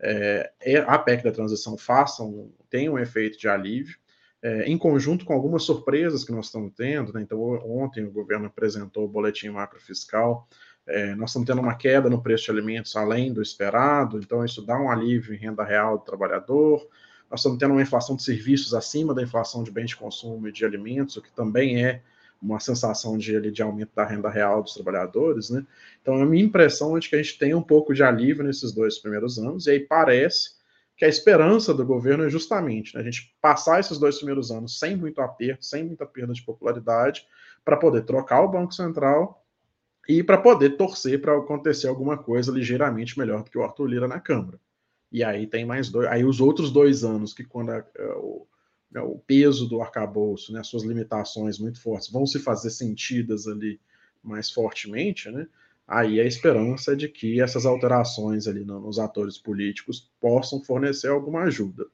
é, a PEC da transição faça um, tenha um efeito de alívio, é, em conjunto com algumas surpresas que nós estamos tendo. Né? Então, ontem o governo apresentou o boletim macrofiscal. É, nós estamos tendo uma queda no preço de alimentos além do esperado, então isso dá um alívio em renda real do trabalhador. Nós estamos tendo uma inflação de serviços acima da inflação de bens de consumo e de alimentos, o que também é uma sensação de, de aumento da renda real dos trabalhadores, né? Então, a minha impressão é de que a gente tem um pouco de alívio nesses dois primeiros anos, e aí parece que a esperança do governo é justamente né, a gente passar esses dois primeiros anos sem muito aperto, sem muita perda de popularidade, para poder trocar o Banco Central e para poder torcer para acontecer alguma coisa ligeiramente melhor do que o Arthur Lira na Câmara. E aí tem mais dois, aí os outros dois anos que quando a, a, o, o peso do arcabouço, né, suas limitações muito fortes, vão se fazer sentidas ali mais fortemente, né? Aí a esperança é de que essas alterações ali nos atores políticos possam fornecer alguma ajuda.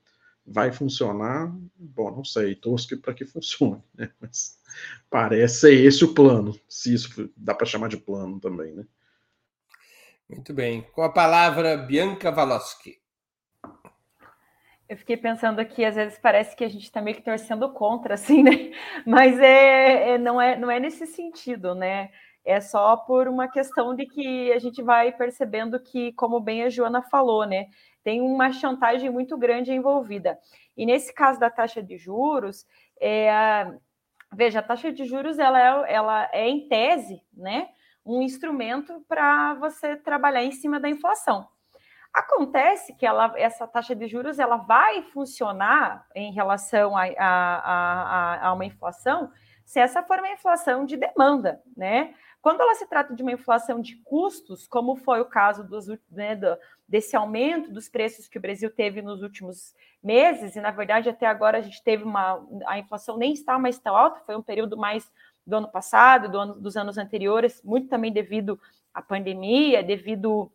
Vai funcionar? Bom, não sei, torço para que funcione, né? Mas parece ser esse o plano, se isso dá para chamar de plano também, né? Muito bem. Com a palavra, Bianca Valoski. Eu fiquei pensando aqui, às vezes parece que a gente está meio que torcendo contra, assim, né? Mas é, é, não, é, não é nesse sentido, né? É só por uma questão de que a gente vai percebendo que, como bem a Joana falou, né? Tem uma chantagem muito grande envolvida. E nesse caso da taxa de juros, é, veja, a taxa de juros ela é, ela é em tese, né? Um instrumento para você trabalhar em cima da inflação. Acontece que ela, essa taxa de juros ela vai funcionar em relação a, a, a, a, uma inflação se essa for uma inflação de demanda, né? Quando ela se trata de uma inflação de custos, como foi o caso dos, né, do, desse aumento dos preços que o Brasil teve nos últimos meses, e na verdade até agora a gente teve uma. A inflação nem está mais tão alta, foi um período mais do ano passado, do ano, dos anos anteriores, muito também devido à pandemia, devido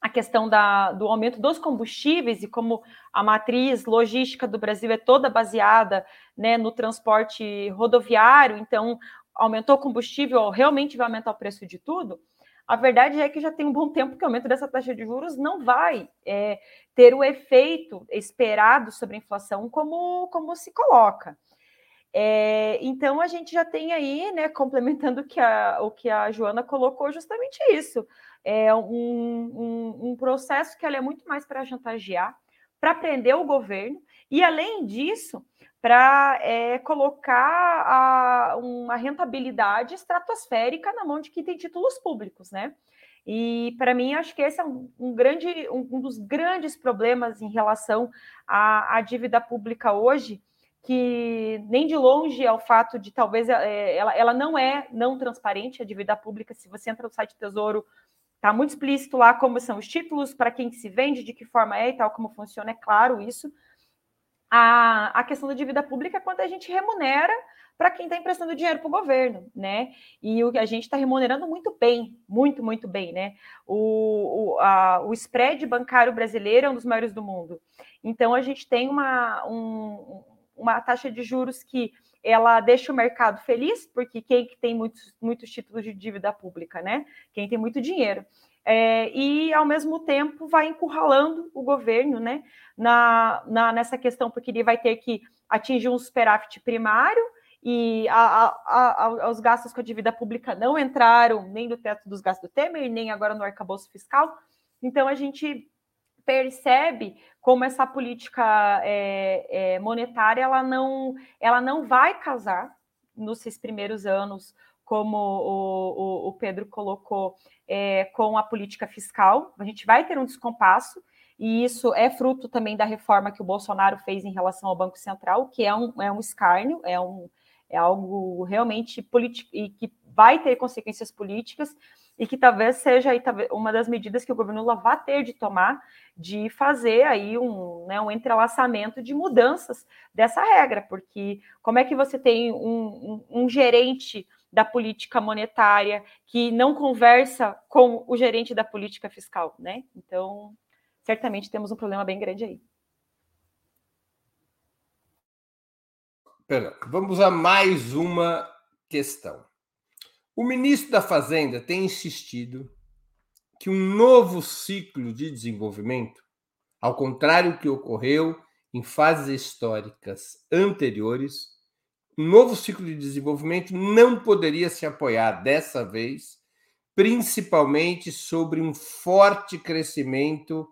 a questão da, do aumento dos combustíveis e como a matriz logística do Brasil é toda baseada né, no transporte rodoviário, então aumentou o combustível, realmente vai aumentar o preço de tudo. A verdade é que já tem um bom tempo que o aumento dessa taxa de juros não vai é, ter o efeito esperado sobre a inflação como, como se coloca. É, então a gente já tem aí, né, complementando que a, o que a Joana colocou, justamente isso. É um, um, um processo que é muito mais para chantagear, para prender o governo, e além disso, para é, colocar a, uma rentabilidade estratosférica na mão de quem tem títulos públicos, né? E para mim, acho que esse é um, um grande, um, um, dos grandes problemas em relação à, à, dívida pública hoje, que nem de longe é o fato de talvez é, ela, ela não é não transparente, a dívida pública. Se você entra no site Tesouro, está muito explícito lá como são os títulos, para quem se vende, de que forma é e tal, como funciona, é claro isso a, a questão da dívida pública é quando a gente remunera para quem está emprestando dinheiro para o governo, né? E o que a gente está remunerando muito bem, muito, muito bem, né? O, o, a, o spread bancário brasileiro é um dos maiores do mundo. Então a gente tem uma, um, uma taxa de juros que ela deixa o mercado feliz, porque quem tem muitos, muitos títulos de dívida pública, né? Quem tem muito dinheiro é, e, ao mesmo tempo, vai encurralando o governo né, na, na, nessa questão, porque ele vai ter que atingir um superávit primário e a, a, a, os gastos com a dívida pública não entraram nem no teto dos gastos do Temer, nem agora no arcabouço fiscal. Então, a gente percebe como essa política é, é, monetária ela não, ela não vai casar nos seus primeiros anos como o, o, o Pedro colocou, é, com a política fiscal. A gente vai ter um descompasso, e isso é fruto também da reforma que o Bolsonaro fez em relação ao Banco Central, que é um, é um escárnio, é, um, é algo realmente político e que vai ter consequências políticas e que talvez seja aí, uma das medidas que o governo Lula vai ter de tomar, de fazer aí um, né, um entrelaçamento de mudanças dessa regra, porque como é que você tem um, um, um gerente da política monetária, que não conversa com o gerente da política fiscal, né? Então, certamente temos um problema bem grande aí. Pera, vamos a mais uma questão. O ministro da Fazenda tem insistido que um novo ciclo de desenvolvimento, ao contrário do que ocorreu em fases históricas anteriores, um novo ciclo de desenvolvimento não poderia se apoiar dessa vez, principalmente sobre um forte crescimento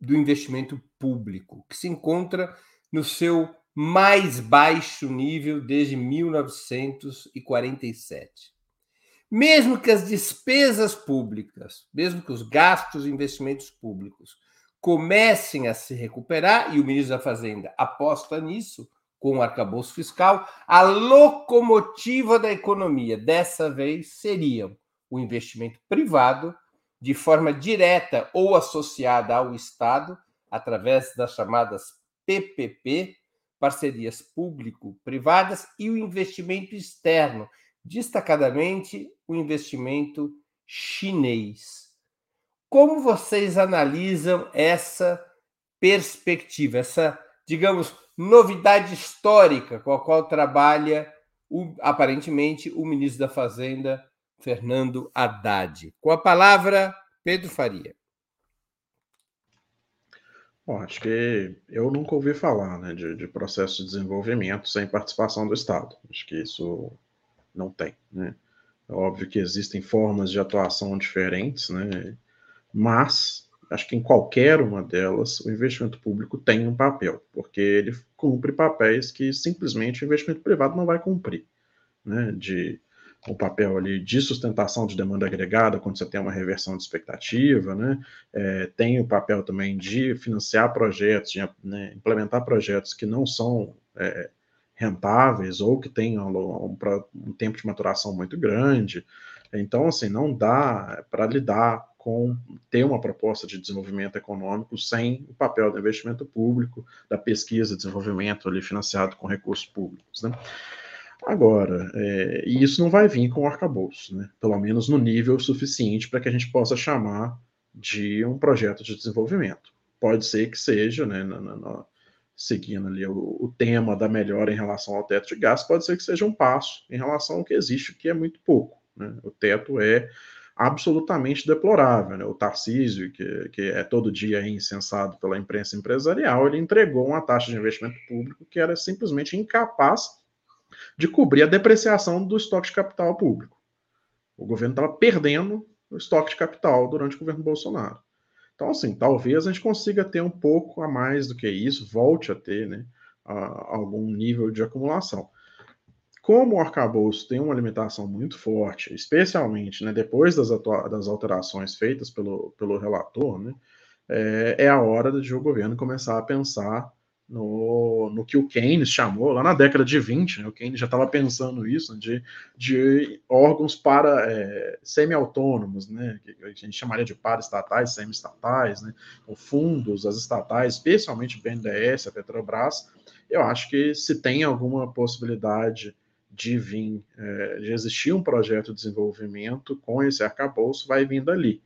do investimento público, que se encontra no seu mais baixo nível desde 1947. Mesmo que as despesas públicas, mesmo que os gastos e investimentos públicos comecem a se recuperar, e o ministro da Fazenda aposta nisso, com o arcabouço fiscal, a locomotiva da economia dessa vez seriam o investimento privado, de forma direta ou associada ao Estado, através das chamadas PPP, parcerias público-privadas, e o investimento externo, destacadamente o investimento chinês. Como vocês analisam essa perspectiva, essa, digamos, novidade histórica com a qual trabalha o, aparentemente o ministro da Fazenda, Fernando Haddad. Com a palavra, Pedro Faria. Bom, acho que eu nunca ouvi falar né, de, de, processo de desenvolvimento sem participação do Estado. Acho que isso não tem. Né? É óbvio que existem formas de atuação diferentes, né? mas acho que em qualquer uma delas, o investimento público tem um papel, porque ele cumpre papéis que simplesmente o investimento privado não vai cumprir, né? De um papel ali de sustentação de demanda agregada, quando você tem uma reversão de expectativa, né? É, tem o papel também de financiar projetos, de né, implementar projetos que não são é, rentáveis ou que tenham um, um, tempo de maturação muito grande. Então, assim, não dá para lidar com ter uma proposta de desenvolvimento econômico sem o papel do investimento público, da pesquisa e desenvolvimento ali financiado com recursos públicos, né? Agora, é, e isso não vai vir com o arcabouço, né? Pelo menos no nível suficiente para que a gente possa chamar de um projeto de desenvolvimento. Pode ser que seja, né, seguindo ali o, o, tema da melhora em relação ao teto de gás, pode ser que seja um passo em relação ao que existe, que é muito pouco. Né? O teto é absolutamente deplorável. Né? O Tarcísio, que, que é todo dia incensado pela imprensa empresarial, ele entregou uma taxa de investimento público que era simplesmente incapaz de cobrir a depreciação do estoque de capital público. O governo estava perdendo o estoque de capital durante o governo Bolsonaro. Então, assim, talvez a gente consiga ter um pouco a mais do que isso, volte a ter né, a, algum nível de acumulação. Como o arcabouço tem uma limitação muito forte, especialmente né, depois das, das alterações feitas pelo, pelo relator, né, é, é a hora de o governo começar a pensar no, no que o Keynes chamou lá na década de 20, né, o Keynes já estava pensando isso, né, de, de órgãos para é, semi-autônomos, né, que a gente chamaria de para-estatais, semi-estatais, né, fundos, as estatais, especialmente o BNDES, a Petrobras, eu acho que se tem alguma possibilidade de vir, é, de existir um projeto de desenvolvimento com esse arcabouço, vai vir dali.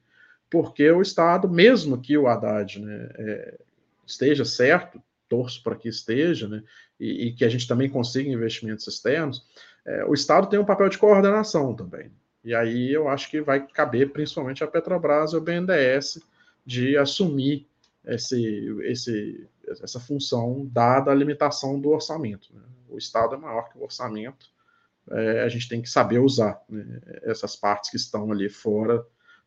Porque o Estado, mesmo que o Haddad né, é, esteja certo, torço para que esteja, né, e, e, que a gente também consiga investimentos externos, é, o Estado tem um papel de coordenação também. E aí eu acho que vai caber principalmente a Petrobras e o BNDES de assumir esse, esse, essa função dada a limitação do orçamento. Né? O Estado é maior que o orçamento, é, a gente tem que saber usar né? essas partes que estão ali fora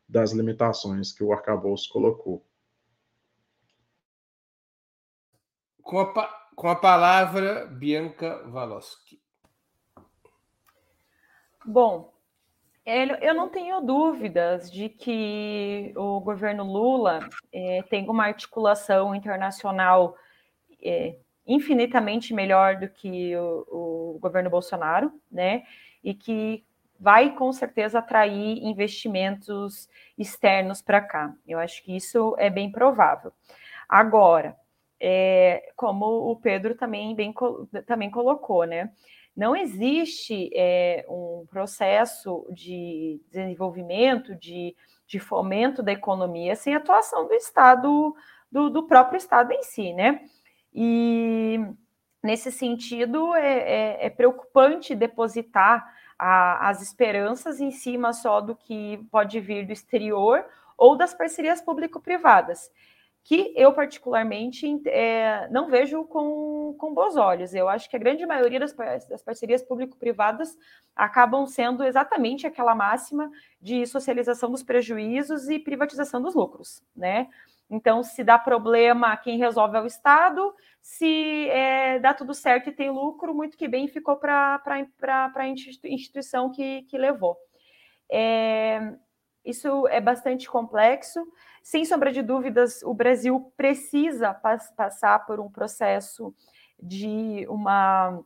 das limitações que o arcabouço colocou. Com a, com a palavra, Bianca Valoski. Bom, eu não tenho dúvidas de que o governo Lula é, tem uma articulação internacional é, infinitamente melhor do que o, o governo Bolsonaro, né? E que vai com certeza atrair investimentos externos para cá. Eu acho que isso é bem provável. Agora, é, como o Pedro também bem também colocou, né? Não existe é, um processo de desenvolvimento, de, de fomento da economia sem atuação do Estado, do, do próprio Estado em si, né? E nesse sentido é, é, é preocupante depositar a, as esperanças em cima só do que pode vir do exterior ou das parcerias público-privadas que eu particularmente é, não vejo com, com bons olhos. Eu acho que a grande maioria das, das parcerias público-privadas acabam sendo exatamente aquela máxima de socialização dos prejuízos e privatização dos lucros, né? Então, se dá problema, quem resolve é o Estado. Se é, dá tudo certo e tem lucro, muito que bem ficou para a instituição que, que levou. É, isso é bastante complexo. Sem sombra de dúvidas, o Brasil precisa pas passar por um processo de uma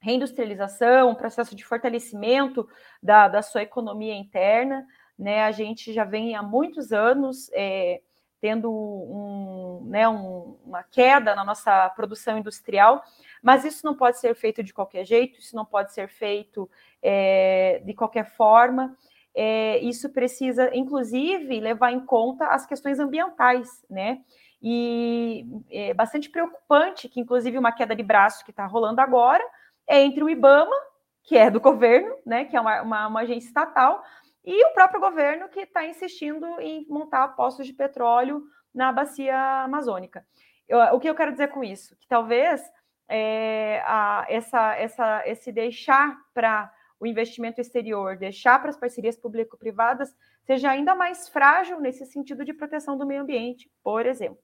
reindustrialização, um processo de fortalecimento da, da sua economia interna. Né? A gente já vem há muitos anos é, tendo um, né, um, uma queda na nossa produção industrial, mas isso não pode ser feito de qualquer jeito, isso não pode ser feito é, de qualquer forma é, isso precisa, inclusive, levar em conta as questões ambientais, né? E é bastante preocupante que, inclusive, uma queda de braço que está rolando agora é entre o IBAMA, que é do governo, né? Que é uma, uma, uma agência estatal, e o próprio governo que está insistindo em montar postos de petróleo na bacia amazônica. Eu, o que eu quero dizer com isso? Que talvez é, a, essa, essa, esse deixar para o investimento exterior, deixar para as parcerias público-privadas, seja ainda mais frágil nesse sentido de proteção do meio ambiente, por exemplo.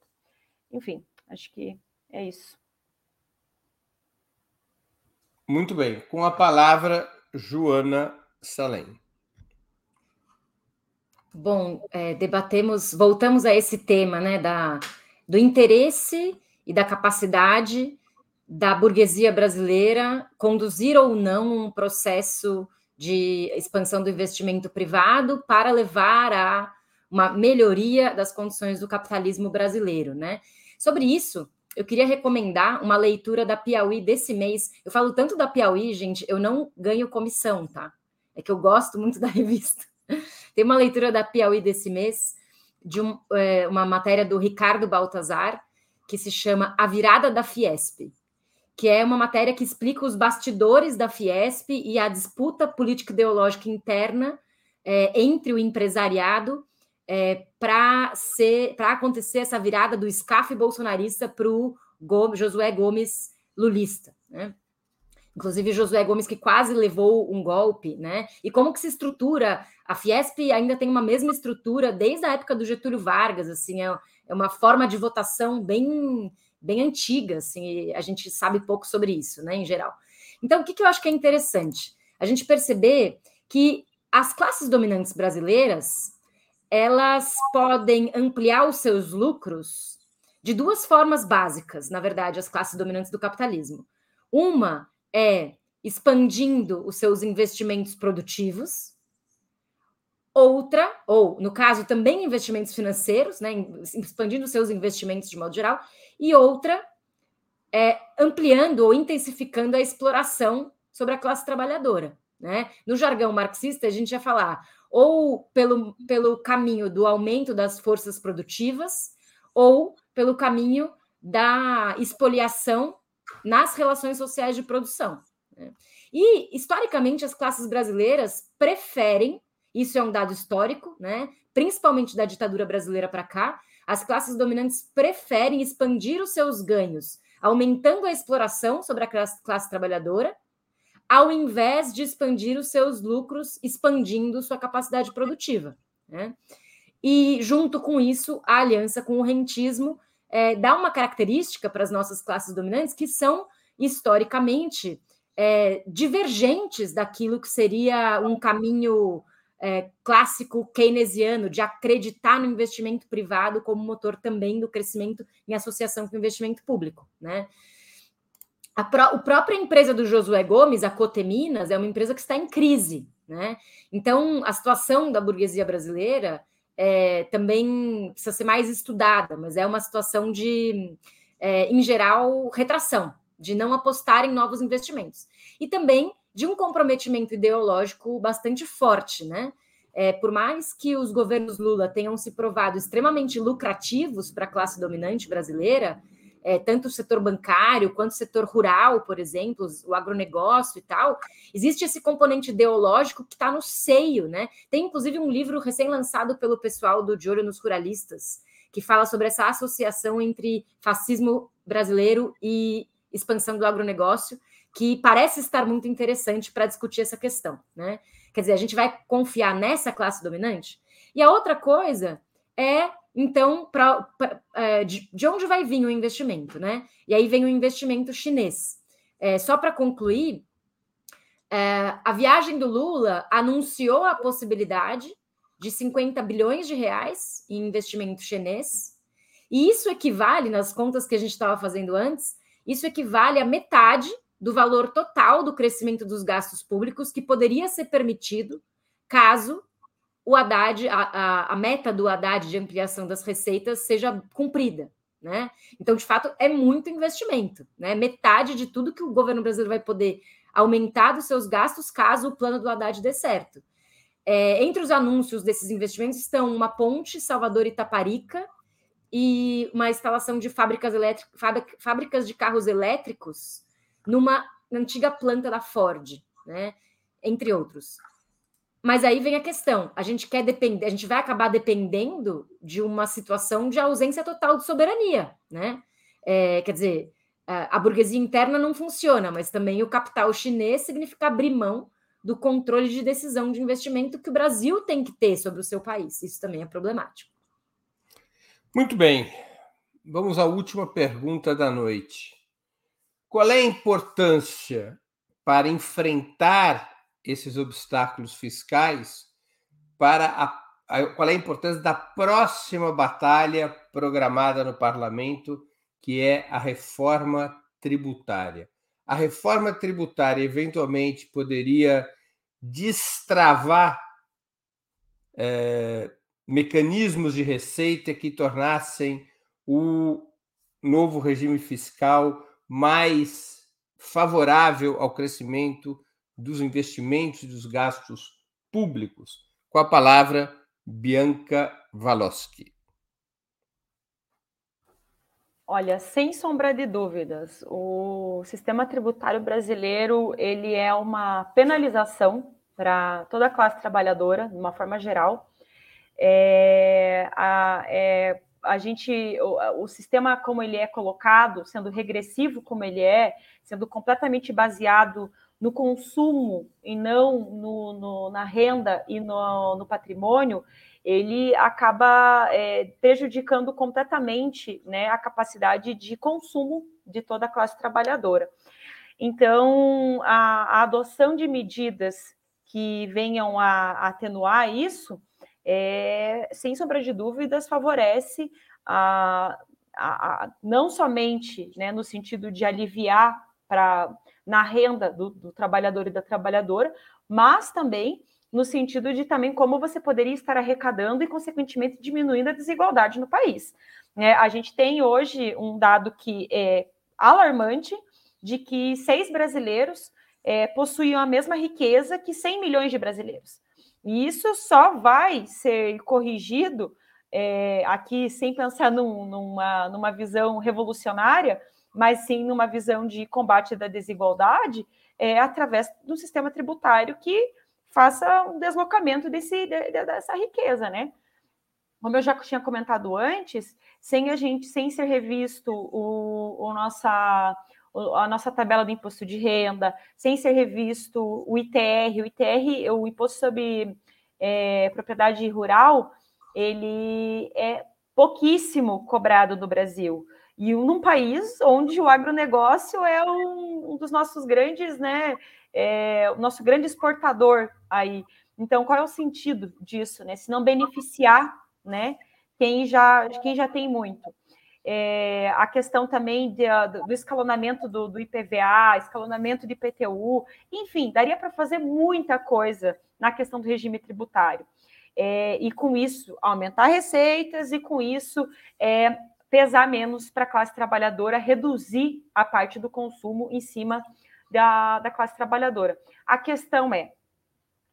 Enfim, acho que é isso. Muito bem. Com a palavra, Joana Salem. Bom, é, debatemos, voltamos a esse tema, né, da, do interesse e da capacidade da burguesia brasileira conduzir ou não um processo de expansão do investimento privado para levar a uma melhoria das condições do capitalismo brasileiro, né? Sobre isso, eu queria recomendar uma leitura da Piauí desse mês. Eu falo tanto da Piauí, gente, eu não ganho comissão, tá? É que eu gosto muito da revista. Tem uma leitura da Piauí desse mês, de um, é, uma matéria do Ricardo Baltazar, que se chama A Virada da Fiesp que é uma matéria que explica os bastidores da Fiesp e a disputa político-ideológica interna é, entre o empresariado é, para acontecer essa virada do SCAF bolsonarista para o Josué Gomes lulista. Né? Inclusive Josué Gomes que quase levou um golpe, né? E como que se estrutura? A Fiesp ainda tem uma mesma estrutura desde a época do Getúlio Vargas, assim, é, é uma forma de votação bem bem antiga, assim, a gente sabe pouco sobre isso, né, em geral. Então, o que, que eu acho que é interessante? A gente perceber que as classes dominantes brasileiras, elas podem ampliar os seus lucros de duas formas básicas, na verdade, as classes dominantes do capitalismo. Uma é expandindo os seus investimentos produtivos. Outra, ou no caso também investimentos financeiros, né, expandindo seus investimentos de modo geral, e outra é ampliando ou intensificando a exploração sobre a classe trabalhadora. Né? No jargão marxista, a gente ia falar ou pelo, pelo caminho do aumento das forças produtivas, ou pelo caminho da expoliação nas relações sociais de produção. Né? E, historicamente, as classes brasileiras preferem, isso é um dado histórico, né? principalmente da ditadura brasileira para cá, as classes dominantes preferem expandir os seus ganhos, aumentando a exploração sobre a classe, classe trabalhadora, ao invés de expandir os seus lucros, expandindo sua capacidade produtiva. Né? E, junto com isso, a aliança com o rentismo é, dá uma característica para as nossas classes dominantes que são historicamente é, divergentes daquilo que seria um caminho é, clássico keynesiano de acreditar no investimento privado como motor também do crescimento em associação com o investimento público, né? A, pró a própria empresa do Josué Gomes, a Coteminas, é uma empresa que está em crise, né? Então, a situação da burguesia brasileira é, também precisa ser mais estudada, mas é uma situação de, é, em geral, retração, de não apostar em novos investimentos. E também de um comprometimento ideológico bastante forte, né? É, por mais que os governos Lula tenham se provado extremamente lucrativos para a classe dominante brasileira, é, tanto o setor bancário quanto o setor rural, por exemplo, o agronegócio e tal, existe esse componente ideológico que está no seio, né? Tem inclusive um livro recém-lançado pelo pessoal do De Olho nos Ruralistas, que fala sobre essa associação entre fascismo brasileiro e expansão do agronegócio, que parece estar muito interessante para discutir essa questão, né? Quer dizer, a gente vai confiar nessa classe dominante? E a outra coisa é então, pra, pra é, de, de, onde vai vir o investimento, né? E aí vem o investimento chinês. É, só para concluir, é, a viagem do Lula anunciou a possibilidade de 50 bilhões de reais em investimento chinês, e isso equivale, nas contas que a gente estava fazendo antes, isso equivale a metade do valor total do crescimento dos gastos públicos que poderia ser permitido caso o Haddad, a, a, a, meta do Haddad de ampliação das receitas seja cumprida. Né? Então, de fato, é muito investimento. Né? Metade de tudo que o governo brasileiro vai poder aumentar dos seus gastos caso o plano do Haddad dê certo. É, entre os anúncios desses investimentos estão uma ponte Salvador-Itaparica e uma instalação de fábricas, elétricas, fábricas de carros elétricos numa antiga planta da Ford, né? entre outros. Mas aí vem a questão: a gente quer depender, a gente vai acabar dependendo de uma situação de ausência total de soberania, né? É, quer dizer, a burguesia interna não funciona, mas também o capital chinês significa abrir mão do controle de decisão de investimento que o Brasil tem que ter sobre o seu país. Isso também é problemático. Muito bem. Vamos à última pergunta da noite. Qual é a importância para enfrentar esses obstáculos fiscais para a, a, qual é a importância da próxima batalha programada no parlamento, que é a reforma tributária. A reforma tributária eventualmente poderia destravar é, mecanismos de receita que tornassem o novo regime fiscal mais favorável ao crescimento dos investimentos e dos gastos públicos. Com a palavra, Bianca Valoski. Olha, sem sombra de dúvidas, o sistema tributário brasileiro ele é uma penalização para toda a classe trabalhadora, de uma forma geral. É, a, é, a gente, o, o, sistema como ele é colocado, sendo regressivo como ele é, sendo completamente baseado no consumo e não no, no na renda e no, no, patrimônio, ele acaba é, prejudicando completamente né, a capacidade de consumo de toda a classe trabalhadora. Então, a, a adoção de medidas que venham a, a atenuar isso, é, sem sombra de dúvidas, favorece a, a, a, não somente né, no sentido de aliviar para na renda do, do trabalhador e da trabalhadora, mas também no sentido de também como você poderia estar arrecadando e, consequentemente, diminuindo a desigualdade no país. É, a gente tem hoje um dado que é alarmante de que seis brasileiros é, possuíam a mesma riqueza que 100 milhões de brasileiros. E isso só vai ser corrigido é, aqui, sem pensar num, numa, numa visão revolucionária, mas sim numa visão de combate da desigualdade, é, através do sistema tributário que faça um deslocamento desse, dessa riqueza, né? Como eu já tinha comentado antes, sem a gente, sem ser revisto o, o nossa, a nossa tabela do imposto de renda, sem ser revisto o ITR, o ITR, o imposto sobre é, propriedade rural, ele é pouquíssimo cobrado no Brasil. E num país onde o agronegócio é um, um dos nossos grandes, né? É, o nosso grande exportador aí. Então, qual é o sentido disso, né? Se não beneficiar, né? Quem já, quem já tem muito. É, a questão também de, do escalonamento do, do, IPVA, escalonamento de IPTU, enfim, daria para fazer muita coisa na questão do regime tributário. É, e com isso aumentar receitas e com isso é, pesar menos para a classe trabalhadora, reduzir a parte do consumo em cima da, da classe trabalhadora. A questão é: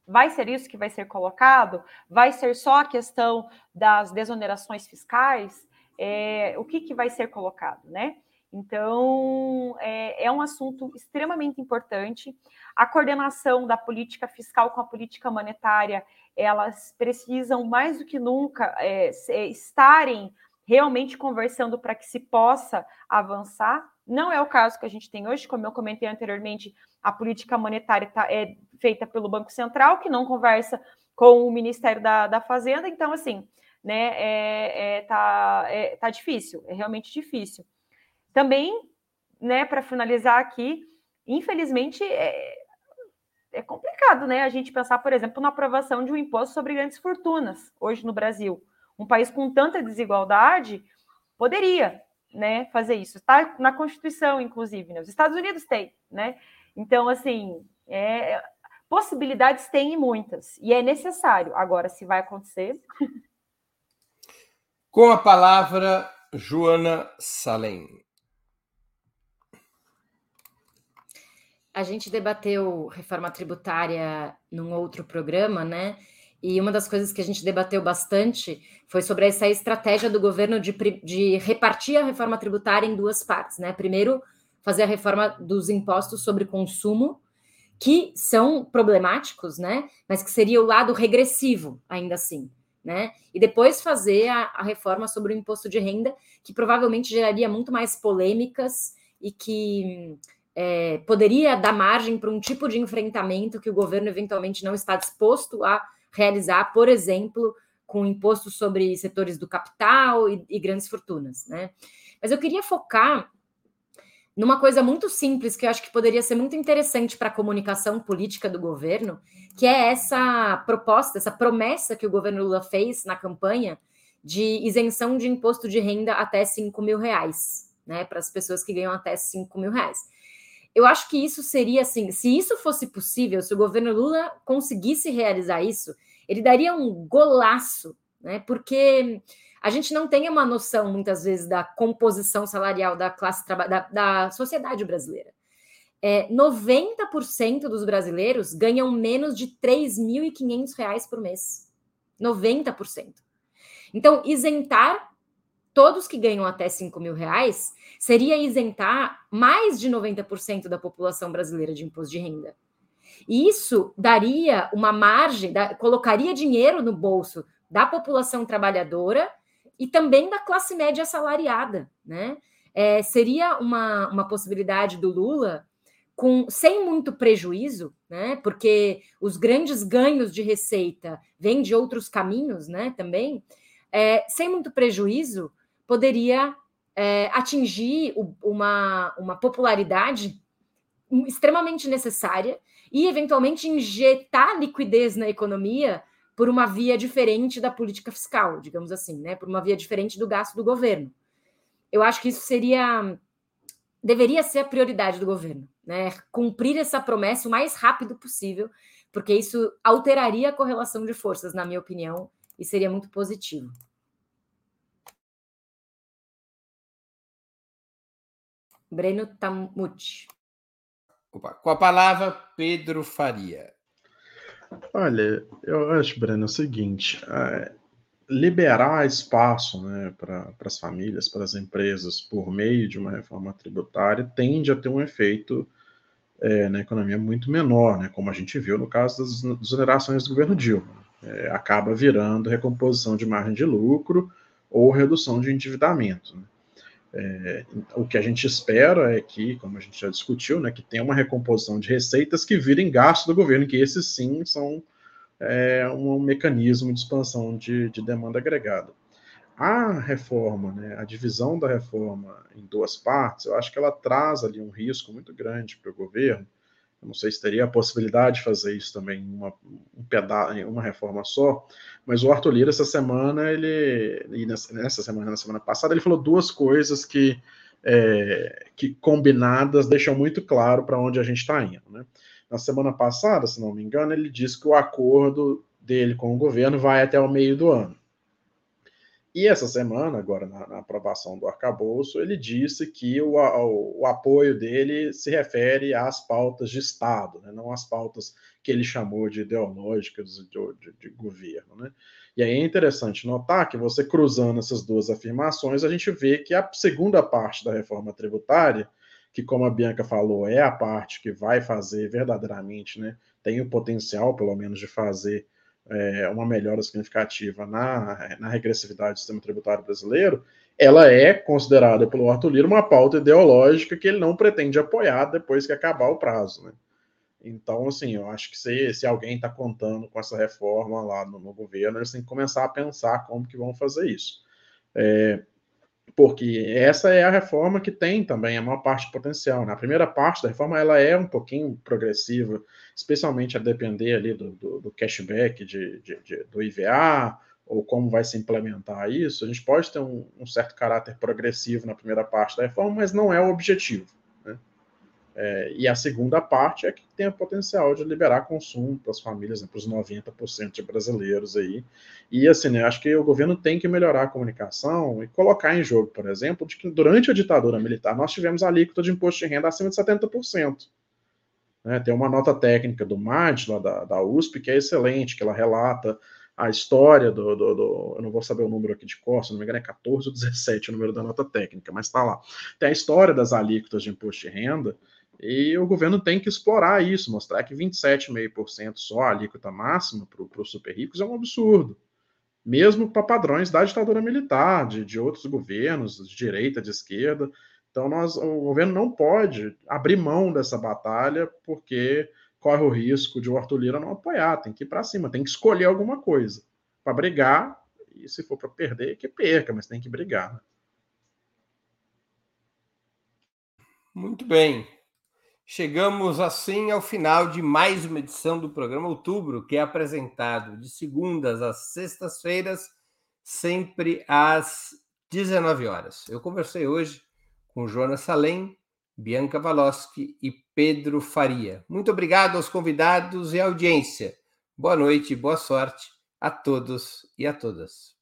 vai ser isso que vai ser colocado? Vai ser só a questão das desonerações fiscais? É, o que, que vai ser colocado, né? Então, é, é, um assunto extremamente importante. A coordenação da política fiscal com a política monetária, elas precisam mais do que nunca é, estarem realmente conversando para que se possa avançar. Não é o caso que a gente tem hoje, como eu comentei anteriormente, a política monetária tá, é feita pelo Banco Central, que não conversa com o Ministério da, da Fazenda, então, assim, né, é, é, tá, é, tá difícil, é realmente difícil. Também, né, para finalizar aqui, infelizmente, é, é complicado, né, a gente pensar, por exemplo, na aprovação de um imposto sobre grandes fortunas, hoje no Brasil um país com tanta desigualdade poderia né, fazer isso. Está na Constituição, inclusive. Né? Os Estados Unidos têm, né? Então, assim, é, possibilidades tem muitas, e é necessário. Agora, se vai acontecer. Com a palavra, Joana Salem. A gente debateu reforma tributária num outro programa, né? E uma das coisas que a gente debateu bastante foi sobre essa estratégia do governo de, de repartir a reforma tributária em duas partes, né? Primeiro, fazer a reforma dos impostos sobre consumo, que são problemáticos, né? Mas que seria o lado regressivo, ainda assim, né? E depois fazer a, a reforma sobre o imposto de renda, que provavelmente geraria muito mais polêmicas e que é, poderia dar margem para um tipo de enfrentamento que o governo eventualmente não está disposto a realizar, por exemplo, com imposto sobre setores do capital e, e grandes fortunas, né? Mas eu queria focar numa coisa muito simples que eu acho que poderia ser muito interessante para a comunicação política do governo, que é essa proposta, essa promessa que o governo Lula fez na campanha de isenção de imposto de renda até 5 mil reais, né? Para as pessoas que ganham até 5 mil reais. Eu acho que isso seria assim, se isso fosse possível, se o governo Lula conseguisse realizar isso, ele daria um golaço, né? Porque a gente não tem uma noção, muitas vezes, da composição salarial da classe da, da sociedade brasileira. É, 90% dos brasileiros ganham menos de R$ 3.500 por mês. 90%. Então, isentar todos que ganham até 5 mil reais seria isentar mais de 90% da população brasileira de imposto de renda. Isso daria uma margem, da, colocaria dinheiro no bolso da população trabalhadora e também da classe média assalariada, né? É, seria uma, uma possibilidade do Lula com, sem muito prejuízo, né? Porque os grandes ganhos de receita vêm de outros caminhos, né? Também, é, sem muito prejuízo, poderia é, atingir o, uma, uma popularidade extremamente necessária e, eventualmente, injetar liquidez na economia por uma via diferente da política fiscal, digamos assim, né? Por uma via diferente do gasto do governo. Eu acho que isso seria deveria ser a prioridade do governo, né? Cumprir essa promessa o mais rápido possível, porque isso alteraria a correlação de forças, na minha opinião, e seria muito positivo. Breno Tamuti. Opa, com a palavra, Pedro Faria. Olha, eu acho, Breno, é o seguinte: é, liberar espaço né, para as famílias, para as empresas, por meio de uma reforma tributária, tende a ter um efeito é, na economia muito menor, né, como a gente viu no caso das exonerações do governo Dilma. É, acaba virando recomposição de margem de lucro ou redução de endividamento. Né. É, o que a gente espera é que, como a gente já discutiu, né, que tenha uma recomposição de receitas que virem gasto do governo, que esses sim são é, um mecanismo de expansão de, de, demanda agregada. A reforma, né, a divisão da reforma em duas partes, eu acho que ela traz ali um risco muito grande para o governo, eu não sei se teria a possibilidade de fazer isso também em uma, um uma reforma só, mas o Arthur Lira, essa semana, ele, e nessa semana, na semana passada, ele falou duas coisas que, é, que combinadas deixam muito claro para onde a gente está indo. Né? Na semana passada, se não me engano, ele disse que o acordo dele com o governo vai até o meio do ano. E essa semana, agora na, na aprovação do arcabouço, ele disse que o, o, apoio dele se refere às pautas de Estado, né, não às pautas que ele chamou de ideológicas de, de, de governo. Né? E aí é interessante notar que você cruzando essas duas afirmações, a gente vê que a segunda parte da reforma tributária, que como a Bianca falou, é a parte que vai fazer verdadeiramente, né, tem o potencial, pelo menos, de fazer é, uma melhora significativa na, na regressividade do sistema tributário brasileiro, ela é considerada pelo Arthur Lira uma pauta ideológica que ele não pretende apoiar depois que acabar o prazo. Né? Então, assim, eu acho que se, se alguém está contando com essa reforma lá no, no, governo, eles têm que começar a pensar como que vão fazer isso. É, porque essa é a reforma que tem também a maior parte potencial. Na né? primeira parte da reforma, ela é um pouquinho progressiva, especialmente a depender ali do, do, do cashback de, de, de, do IVA, ou como vai se implementar isso. A gente pode ter um, um certo caráter progressivo na primeira parte da reforma, mas não é o objetivo. É, e a segunda parte é que tem o potencial de liberar consumo para as famílias, né, para os 90% de brasileiros aí. E assim, né, acho que o governo tem que melhorar a comunicação e colocar em jogo, por exemplo, de que durante a ditadura militar nós tivemos alíquota de imposto de renda acima de 70%. Né, tem uma nota técnica do MAD, lá da, da USP, que é excelente, que ela relata a história do, do, do, Eu não vou saber o número aqui de cor, se não me engano é 14 ou 17 o número da nota técnica, mas está lá. Tem a história das alíquotas de imposto de renda, e o governo tem que explorar isso, mostrar que 27,5% só a alíquota máxima para os super ricos é um absurdo. Mesmo para padrões da ditadura militar, de, de outros governos, de direita, de esquerda. Então, nós, o governo não pode abrir mão dessa batalha porque corre o risco de o Arthur Lira não apoiar, tem que ir para cima, tem que escolher alguma coisa para brigar, e se for para perder, que perca, mas tem que brigar. Né? Muito bem. Chegamos assim ao final de mais uma edição do programa Outubro, que é apresentado de segundas às sextas-feiras, sempre às 19 horas. Eu conversei hoje com Jonas Salem, Bianca Valoski e Pedro Faria. Muito obrigado aos convidados e à audiência. Boa noite e boa sorte a todos e a todas.